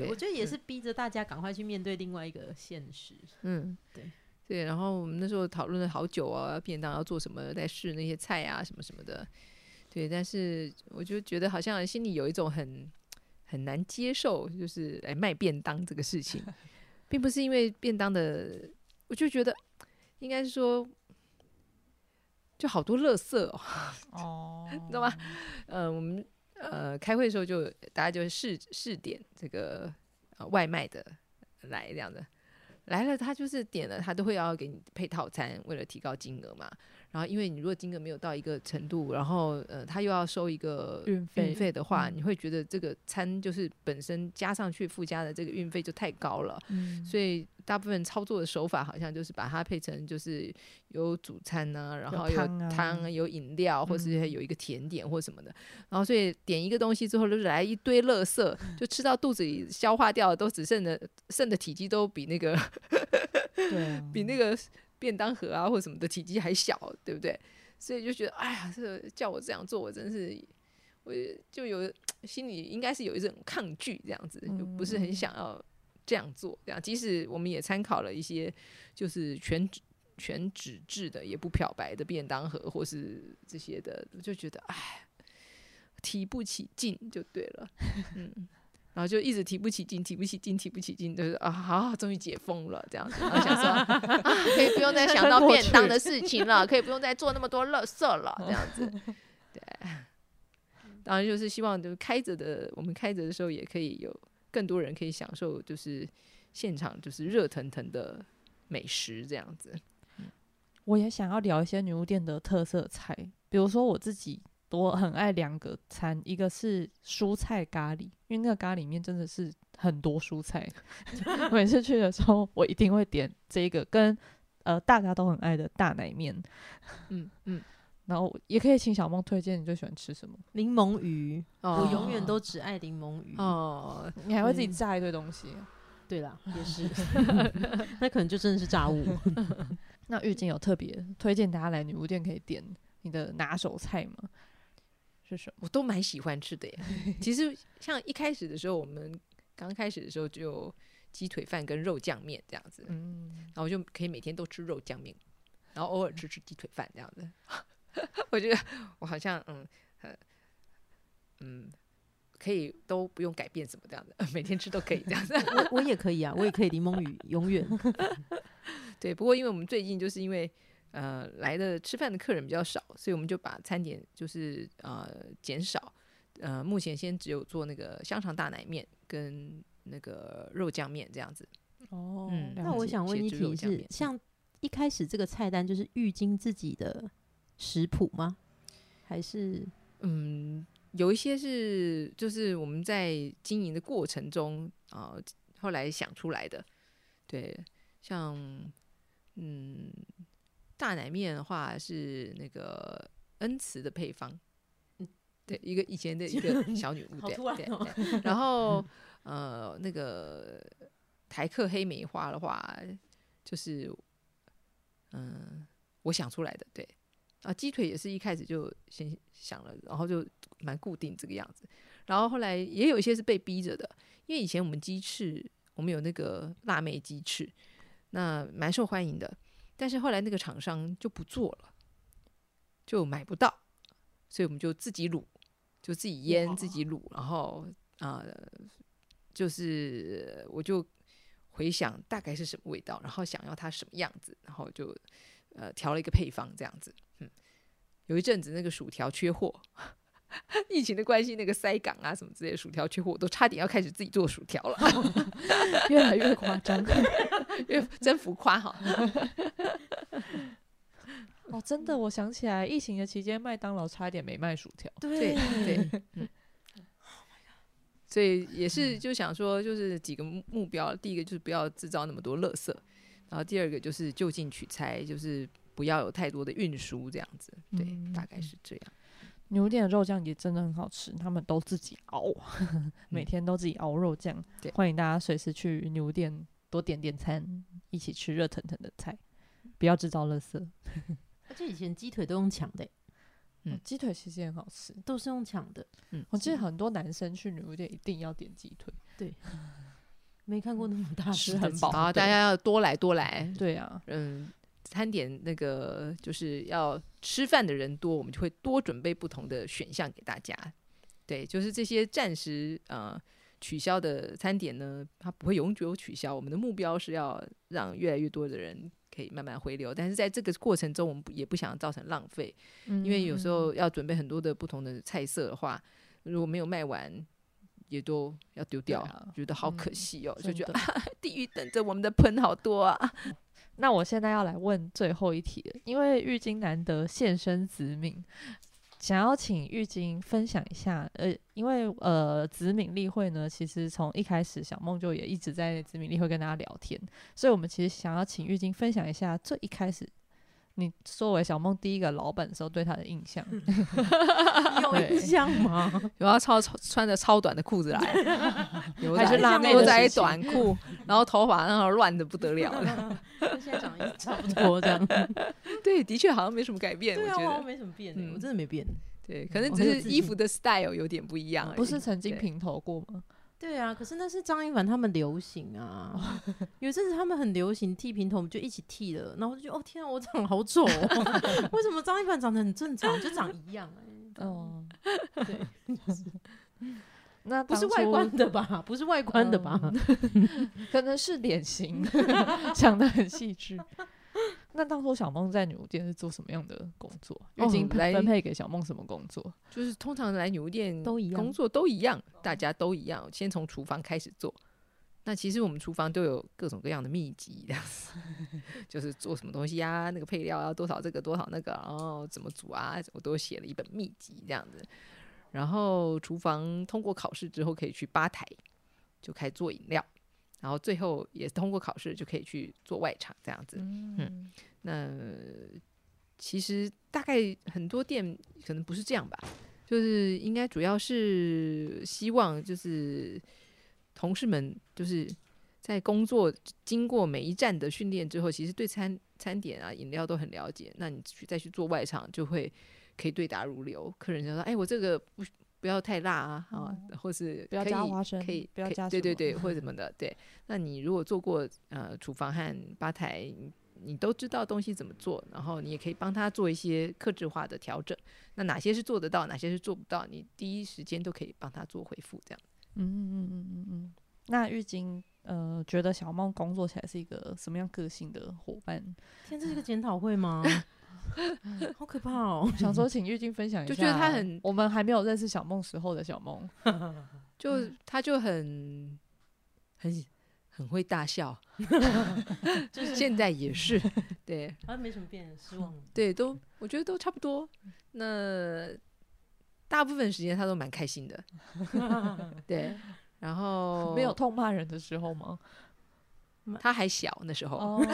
S3: 我觉得也是逼着大家赶快去面对另外一个现实。
S1: 嗯，
S3: 对
S1: 对。然后我们那时候讨论了好久啊，便当要做什么，在试那些菜啊什么什么的。对，但是我就觉得好像心里有一种很很难接受，就是来卖便当这个事情，并不是因为便当的，我就觉得应该是说，就好多垃圾哦。
S2: 哦，
S1: 你知道吗？呃，我们呃开会的时候就大家就试试点这个呃外卖的来这样的，来了他就是点了，他都会要给你配套餐，为了提高金额嘛。然后因为你如果金额没有到一个程度，然后呃他又要收一个
S2: 运费
S1: 的话，
S2: 嗯
S1: 你会觉得这个餐就是本身加上去附加的这个运费就太高了。
S2: 嗯
S1: 所以大部分操作的手法好像就是把它配成就是有主餐呢、然后有
S2: 汤啊、
S1: 有饮料，或是
S2: 嗯
S1: 有一个甜点或什么的。然后所以点一个东西之后，就是来一堆垃圾，就吃到肚子里消化掉，都只剩的剩的体积都比那个
S2: 对啊，
S1: 比那个便当盒啊或什么的体积还小，对不对？所以就觉得，哎呀，这叫我这样做，我真是，我就有心里应该是有一种抗拒，这样子，就不是很
S2: 嗯
S1: 想要这样做。这样，即使我们也参考了一些就是全纸全纸质的，也不漂白的便当盒，或是这些的，我就觉得，哎，提不起劲就对了，嗯。然后就一直提不起劲，提不起劲，提不起劲，就是啊，好，终于解封了这样子。然后想说 啊，可以不用再想到便当的事情了，可以不用再做那么多垃圾了，这样子。对，当然就是希望就是开着的，我们开着的时候也可以有更多人可以享受，就是现场就是热腾腾的美食这样子。
S2: 我也想要聊一些女巫店的特色菜，比如说我自己我很爱两个餐，一个是蔬菜咖喱，因为那个咖喱里面真的是很多蔬菜。每次去的时候，我一定会点这个跟呃大家都很爱的大奶面，
S1: 嗯嗯，
S2: 然后也可以请小梦推荐你最喜欢吃什么。
S3: 柠檬鱼，
S1: 哦
S3: 我永远都只爱柠檬鱼。
S1: 哦，
S2: 你还会自己
S3: 嗯
S2: 炸一堆东西。
S3: 对啦，也是 那可能就真的是炸物。
S2: 那玉晶有特别推荐大家来女巫店可以点你的拿手菜吗？是什么？
S1: 我都蛮喜欢吃的耶。其实像一开始的时候，我们刚开始的时候就鸡腿饭跟肉酱面这样子，
S2: 嗯，
S1: 然后我就可以每天都吃肉酱面，然后偶尔吃吃鸡腿饭这样子。我觉得我好像嗯呃嗯可以都不用改变什么这样的，每天吃都可以这样子。
S3: 我我也可以啊，我也可以柠檬鱼永远。
S1: 对，不过因为我们最近就是因为呃来的吃饭的客人比较少，所以我们就把餐点就是呃减少。呃，目前先只有做那个香肠大奶面跟那个肉酱面这样子。
S2: 哦
S1: 嗯
S3: 那我想问一题是，像一开始这个菜单就是玉晶自己的食谱吗？还是
S1: 嗯，有一些是就是我们在经营的过程中啊、后来想出来的。对，像嗯大奶面的话是那个恩慈的配方，
S3: 嗯
S1: 对，一个以前的一个 小女巫，对对
S3: 哦
S1: 对。然后呃那个台客黑梅花的话，就是嗯我想出来的，对。啊，鸡腿也是一开始就先想了，然后就蛮固定这个样子。然后后来也有一些是被逼着的，因为以前我们鸡翅，我们有那个辣妹鸡翅，那蛮受欢迎的。但是后来那个厂商就不做了，就买不到，所以我们就自己卤，就自己腌自己卤，然后啊、呃就是我就回想大概是什么味道，然后想要它什么样子，然后就呃调了一个配方这样子。嗯，有一阵子那个薯条缺货，疫情的关系，那个塞港啊什么之类的薯条缺货，我都差点要开始自己做薯条了，
S2: 越来越夸张。
S1: 越真浮夸哈。
S2: 哦，真的，我想起来，疫情的期间，麦当劳差一点没卖薯条。
S1: 对对，嗯。所以也是就想说，就是几个目目标，第一个就是不要制造那么多垃圾，然后第二个就是就近取材，就是不要有太多的运输这样子，对，
S2: 嗯
S1: 大概是这样。
S2: 牛店的肉酱也真的很好吃，他们都自己熬，每天都自己熬肉酱
S1: 对。
S2: 欢迎大家随时去牛店多点点餐，一起吃热腾腾的菜，不要制造垃圾。
S3: 而且以前鸡腿都用抢的欸、
S1: 嗯
S2: 哦鸡腿其实也很好吃，
S3: 都是用抢的，嗯
S2: 我记得很多男生去牛店一定要点鸡腿，
S3: 没看过那么大
S2: 吃很饱
S1: 大家要多来多来，
S2: 对啊，
S1: 嗯，餐点那个就是要吃饭的人多，我们就会多准备不同的选项给大家。对，就是这些暂时呃取消的餐点呢，它不会永久取消。我们的目标是要让越来越多的人可以慢慢回流，但是在这个过程中，我们也不想造成浪费，因为有时候要准备很多的不同的菜色的话，如果没有卖完。也都要丢掉，
S2: 啊
S1: 觉得好可
S2: 嗯
S1: 惜哦，就觉得、啊、地狱等着我们的盆好多啊。
S2: 那我现在要来问最后一题了，因为玉晶难得现身子敏，想要请玉晶分享一下，呃，因为呃子敏例会呢，其实从一开始小梦就也一直在子敏例会跟大家聊天，所以我们其实想要请玉晶分享一下最一开始你作为小梦第一个老板的时候对他的印象。
S3: 有印象吗？
S1: 有要超超穿着超短的裤子来，
S2: 还是辣妹
S1: 牛仔
S2: 的事情
S1: 短裤，然后头发然后乱的不得了了。
S3: 跟现在长得差不多这样。
S1: 对，的确好像没什么改变，
S3: 对啊，我好像
S1: 我觉得。
S3: 没什么变我真的没变。
S1: 对，可能只是衣服的 style 有点不一样而已。
S2: 不是曾经平头过吗？
S3: 对啊，可是那是张一凡他们流行啊，有一阵子他们很流行剃平头，我们就一起剃了，然后我就觉得哦天啊，我长得好丑、哦，为什么张一凡长得很正常，就长一样哎、
S2: 哦，
S3: 对，
S2: 那
S3: 不是外观的吧？不是外观的吧？
S2: 可能是脸型讲的很细致。那当初小梦在女巫店是做什么样的工作？
S1: 哦
S2: 已经
S1: 来
S2: 分配给小梦什么工作？
S1: 就是通常来牛店
S3: 都一样
S1: 工作都一样，大家都一样，先从厨房开始做。那其实我们厨房都有各种各样的秘籍，这样子，就是做什么东西啊、那个配料要多少这个多少那个，然后怎么煮啊，我都写了一本秘籍这样子。然后厨房通过考试之后，可以去吧台就开始做饮料，然后最后也通过考试就可以去做外场这样子。
S2: 嗯，
S1: 那其实大概很多店可能不是这样吧，就是应该主要是希望就是同事们就是在工作经过每一站的训练之后，其实对餐餐点啊饮料都很了解。那你去再去做外场，就会可以对答如流。客人就说：“哎，我这个不不要太辣啊，啊，或是
S2: 不要
S1: 可以
S2: 加花生
S1: 可以
S2: 不要加
S1: 对对对，或者什 么的。对，那你如果做过呃厨房和吧台，你你都知道东西怎么做，然后你也可以帮他做一些克制化的调整。那哪些是做得到，哪些是做不到，你第一时间都可以帮他做回复，这样。
S2: 嗯嗯嗯嗯嗯嗯。那玉晶呃，觉得小梦工作起来是一个什么样个性的伙伴？
S3: 天，这是个检讨会吗？好可怕哦！
S2: 想说请玉晶分享一下，
S1: 就觉得他很
S2: 我们还没有认识小梦时候的小梦，
S1: 就他就很很很会大笑，就是现在也是，对
S3: 好像没什么变，失望了。
S1: 对，都我觉得都差不多。那大部分时间他都蛮开心的，对。然后
S2: 没有痛骂人的时候吗？
S1: 他还小那时候，
S2: 哦，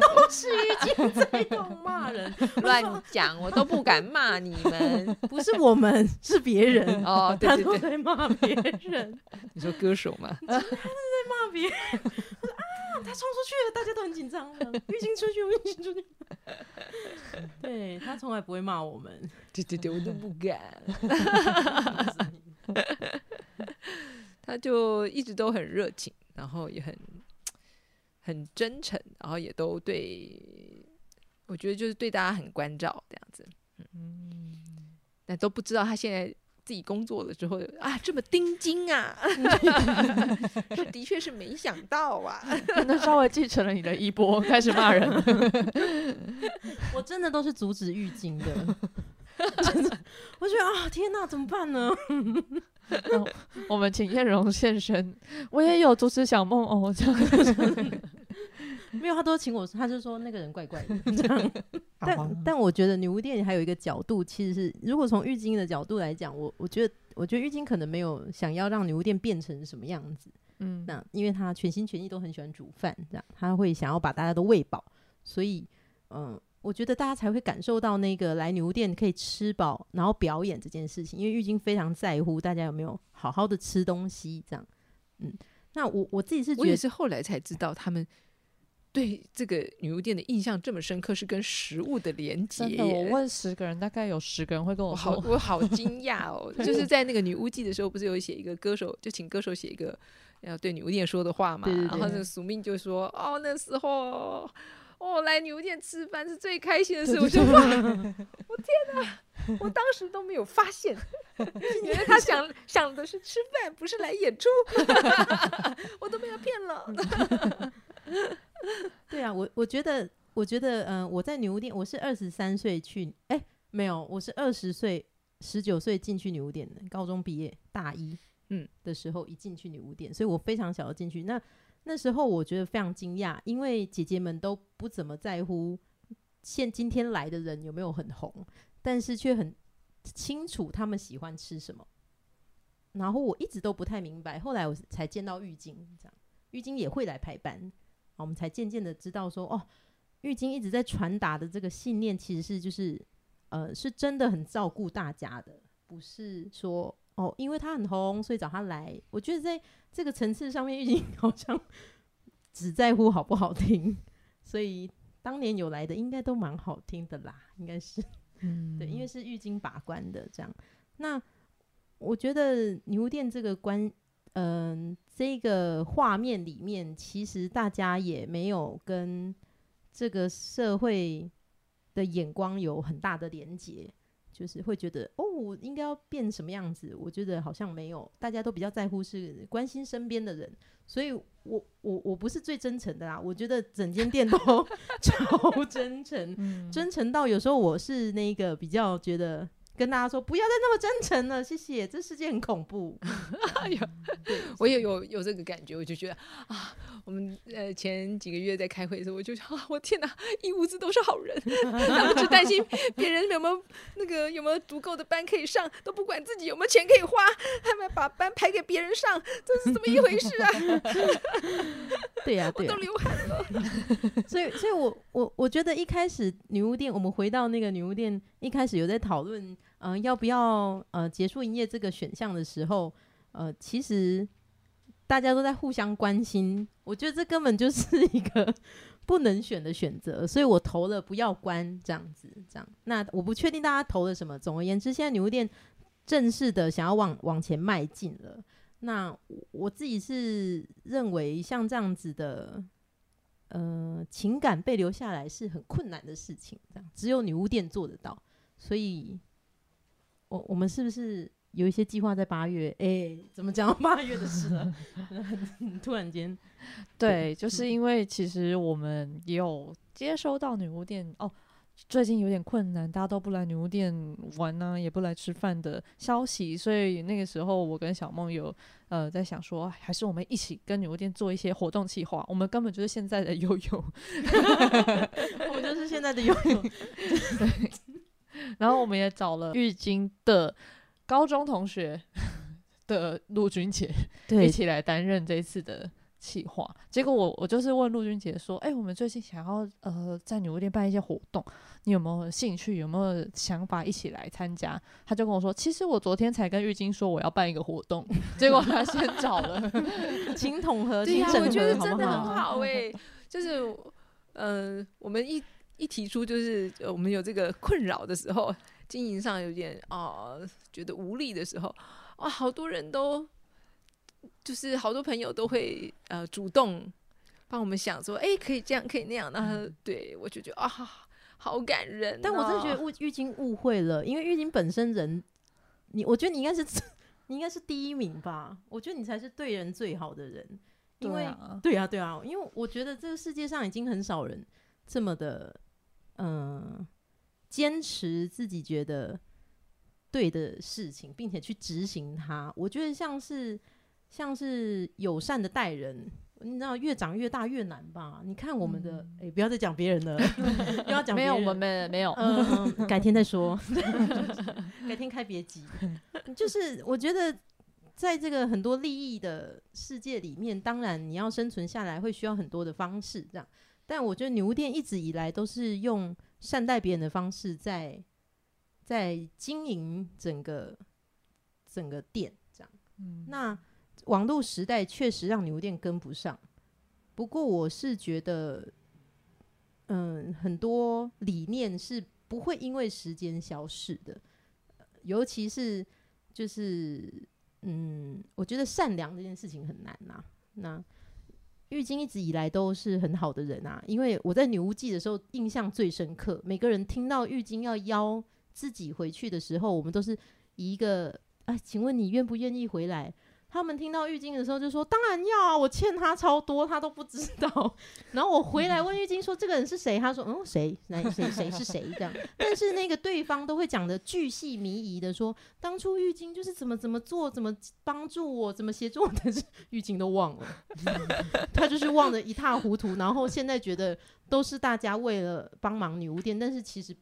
S3: 都是玉晶在痛骂人，
S1: 乱讲，我都不敢骂你们。
S3: 不是我们，是别人。
S1: 哦，对
S3: 他
S1: 对对，
S3: 都在骂别人，
S1: 你说歌手吗？
S3: 他是在，骂别人。他说啊，他冲出去了，大家都很紧张了。玉晶出去，玉晶出去。对他从来不会骂我们，
S1: 对对对，我都不敢。他就一直都很热情，然后也很很真诚，然后也都对，我觉得就是对大家很关照这样子。嗯，但都不知道他现在自己工作了之后啊，这么钉钉啊，是的确是没想到啊。
S2: 可能稍微继承了你的衣钵，开始骂人。
S3: 我真的都是阻止浴巾的。真的，我觉得啊，天哪，怎么办呢？
S2: 我们请艳荣现身，我也有主持小梦哦，这样。
S3: 没有，他都请我，他就说那个人怪怪的 这样。但但我觉得女巫店还有一个角度，其实是如果从玉晶的角度来讲，我我觉得我觉得玉晶可能没有想要让女巫店变成什么样子，
S2: 嗯，
S3: 那因为他全心全意都很喜欢煮饭，这样他会想要把大家都喂饱，所以嗯。我觉得大家才会感受到那个来女巫店可以吃饱，然后表演这件事情，因为玉晶非常在乎大家有没有好好的吃东西，这样。嗯，那我我自己是觉得
S1: 我也是后来才知道，他们对这个女巫店的印象这么深刻，是跟食物的连接
S2: 真的，我。问十个人，大概有十个人会跟我
S1: 我好，
S2: 说，
S1: 我好惊讶哦！就是在那个女巫记的时候，不是有写一个歌手，就请歌手写一个要对女巫店说的话嘛？
S3: 对对对
S1: 然后那个宿命就说：“哦，那时候哦来女巫店吃饭是最开心的事。”我就哇，我天哪！我当时都没有发现，原来他想 想的是吃饭，不是来演出，我都被他骗了。
S3: 对啊，我我觉得，我觉得，嗯、我在女巫店，我是二十三岁去，哎、没有，我是二十岁，十九岁进去女巫店的，高中毕业大一，
S1: 嗯
S3: 的时候一进去女巫店，所以我非常小的进去。那那时候我觉得非常惊讶，因为姐姐们都不怎么在乎现今天来的人有没有很红，但是却很清楚他们喜欢吃什么。然后我一直都不太明白，后来我才见到玉晶，这样玉晶也会来排班，我们才渐渐的知道说，哦，玉晶一直在传达的这个信念，其实是就是呃，是真的很照顾大家的，不是说哦，因为他很红，所以找他来。我觉得在这个层次上面，玉晶好像 只在乎好不好听，所以当年有来的应该都蛮好听的啦，应该是。
S2: 嗯
S3: 对，因为是玉晶把关的这样。那我觉得女巫店这个关，嗯、这个画面里面，其实大家也没有跟这个社会的眼光有很大的连接，就是会觉得哦，我应该要变什么样子？我觉得好像没有，大家都比较在乎是关心身边的人。所以我我我不是最真诚的啦，我觉得整间店都 超真诚，
S2: 嗯
S3: 真诚到有时候我是那个比较觉得跟大家说不要再那么真诚了，谢谢，这世界很恐怖。
S1: 哎呀，我也有有这个感觉，我就觉得啊，我们呃前几个月在开会的时候，我就想啊，我天哪，一屋子都是好人，他们只担心别人有没有那个有没有足够的班可以上，都不管自己有没有钱可以花，他们把班排给别人上，这是怎么一回事啊？
S3: 对呀、
S1: 我都流汗了。
S3: 所以，所以我我我觉得一开始女巫店，我们回到那个女巫店，一开始有在讨论，嗯、要不要呃结束营业这个选项的时候，呃，其实大家都在互相关心，我觉得这根本就是 一个不能选的选择，所以我投了不要关这样子，这样。那我不确定大家投了什么。总而言之，现在女巫店正式的想要往往前迈进了。那我自己是认为，像这样子的，呃，情感被留下来是很困难的事情，这样只有女巫店做得到。所以，我我们是不是有一些计划在八月？哎、怎么讲八月的事了？突然间，
S2: 对，就是因为其实我们也有接收到女巫店哦，最近有点困难，大家都不来女巫店玩呢、也不来吃饭的消息，所以那个时候我跟小梦有呃在想说，还是我们一起跟女巫店做一些活动计划，我们根本就是现在的 悠悠，
S3: 我们就是现在的游泳。
S2: 然后我们也找了玉晶的高中同学 的陆军姐，一起来担任这一次的企划。结果我我就是问陆军姐说：“哎、我们最近想要呃在女巫店办一些活动，你有没有兴趣？有没有想法一起来参加？”他就跟我说：“其实我昨天才跟玉晶说我要办一个活动，结果他先找了。
S3: 请统合，
S1: 对呀、我觉得真的很
S3: 好？
S1: 好哎、就是呃，我们一一提出就是呃我们有这个困扰的时候，经营上有点啊、觉得无力的时候，啊，好多人都就是好多朋友都会呃主动帮我们想说，哎、可以这样，可以那样，然后对我就觉得啊，好感人哦、
S3: 但我真的觉得误玉晶误会了，因为玉晶本身人，你我觉得你应该是 你应该是第一名吧？我觉得你才是对人最好的人，因为
S2: 对啊
S3: 对啊，因为我觉得这个世界上已经很少人这么的嗯坚持自己觉得对的事情，并且去执行它。我觉得像是像是友善的待人。你知道越长越大越难吧？你看我们的，哎、不要再讲别人了，不要讲
S2: 没有，我们没没有。
S3: 嗯，嗯改天再说，改天开别急。就是我觉得，在这个很多利益的世界里面，当然你要生存下来，会需要很多的方式，这样。但我觉得女巫店一直以来都是用善待别人的方式在在经营整个整个店，这样。
S2: 嗯。
S3: 那网络时代确实让女巫店跟不上，不过我是觉得，嗯，很多理念是不会因为时间消逝的，尤其是就是嗯，我觉得善良这件事情很难呐、那玉晶一直以来都是很好的人啊，因为我在女巫记的时候印象最深刻，每个人听到玉晶要邀自己回去的时候，我们都是一个啊，请问你愿不愿意回来？他们听到玉晶的时候就说：“当然要啊，我欠他超多，他都不知道。”然后我回来问玉晶说：“这个人是谁？”他说：“嗯，谁？哪谁谁是谁？”这样。但是那个对方都会讲的巨细靡遗的说，当初玉晶就是怎么怎么做，怎么帮助我，怎么协助我，但是玉晶都忘了，他就是忘得一塌糊涂。然后现在觉得都是大家为了帮忙女巫店，但是其实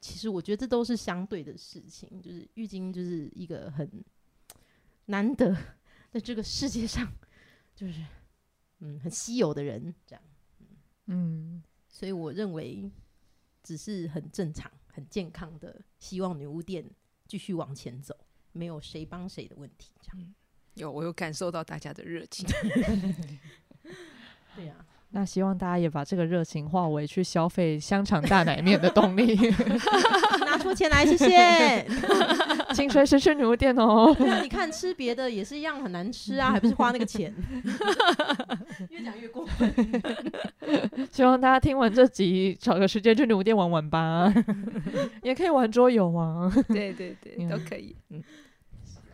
S3: 其实我觉得这都是相对的事情，就是玉晶就是一个很难得在这个世界上，就是嗯很稀有的人，这样。
S2: 嗯，
S3: 所以我认为只是很正常、很健康的，希望女巫店继续往前走，没有谁帮谁的问题。这样，
S1: 有我有感受到大家的热情，
S3: 对啊，
S2: 那希望大家也把这个热情化为去消费香肠大奶面的动力，
S3: 拿出钱来，谢谢。
S2: 请随时去女巫店哦。
S3: 对啊，你看吃别的也是一样很难吃啊，还不是花那个钱？越讲越过分。
S2: 希望大家听完这集，找个时间去女巫店玩玩吧，也可以玩桌游啊。
S1: 对对对，
S2: 嗯
S1: 都可以。嗯，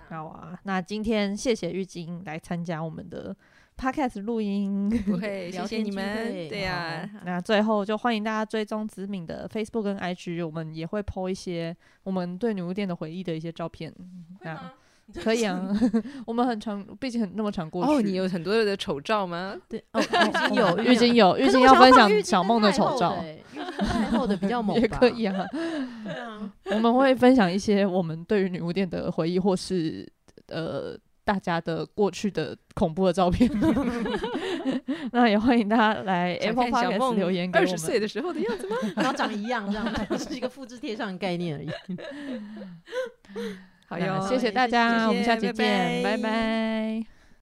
S2: 好啊，那今天谢谢玉晶来参加我们的 podcast 录音。
S1: 不会，谢谢你们。对呀、
S2: 那最后就欢迎大家追踪子敏的 Facebook 跟 IG，我们也会 po 一些我们对女巫店的回忆的一些照片。那
S3: 吗？
S2: 可以啊，我们很长，毕竟很那么长过去。
S1: 哦，你有很多的丑照吗？
S3: 对，哦，已经有，
S2: 已经有，
S3: 已
S2: 经要分享小梦的丑照，
S3: 太后的比较猛
S2: 也？可以啊。
S3: 对啊，
S2: 我们会分享一些我们对于女巫店的回忆，或是呃大家的过去的恐怖的照片。那也欢迎大家来
S1: 想
S2: Apple
S1: 看小
S2: Podcast
S1: 梦
S2: 留言给我们。
S1: 二十岁的时候的样子吗？
S3: 然后长一样，这样只是一个复制贴上的概念而已。
S1: 好哟，
S2: 谢谢大家，
S1: 谢谢
S2: 我们下期
S1: 拜
S2: 见，拜
S1: 拜
S2: 拜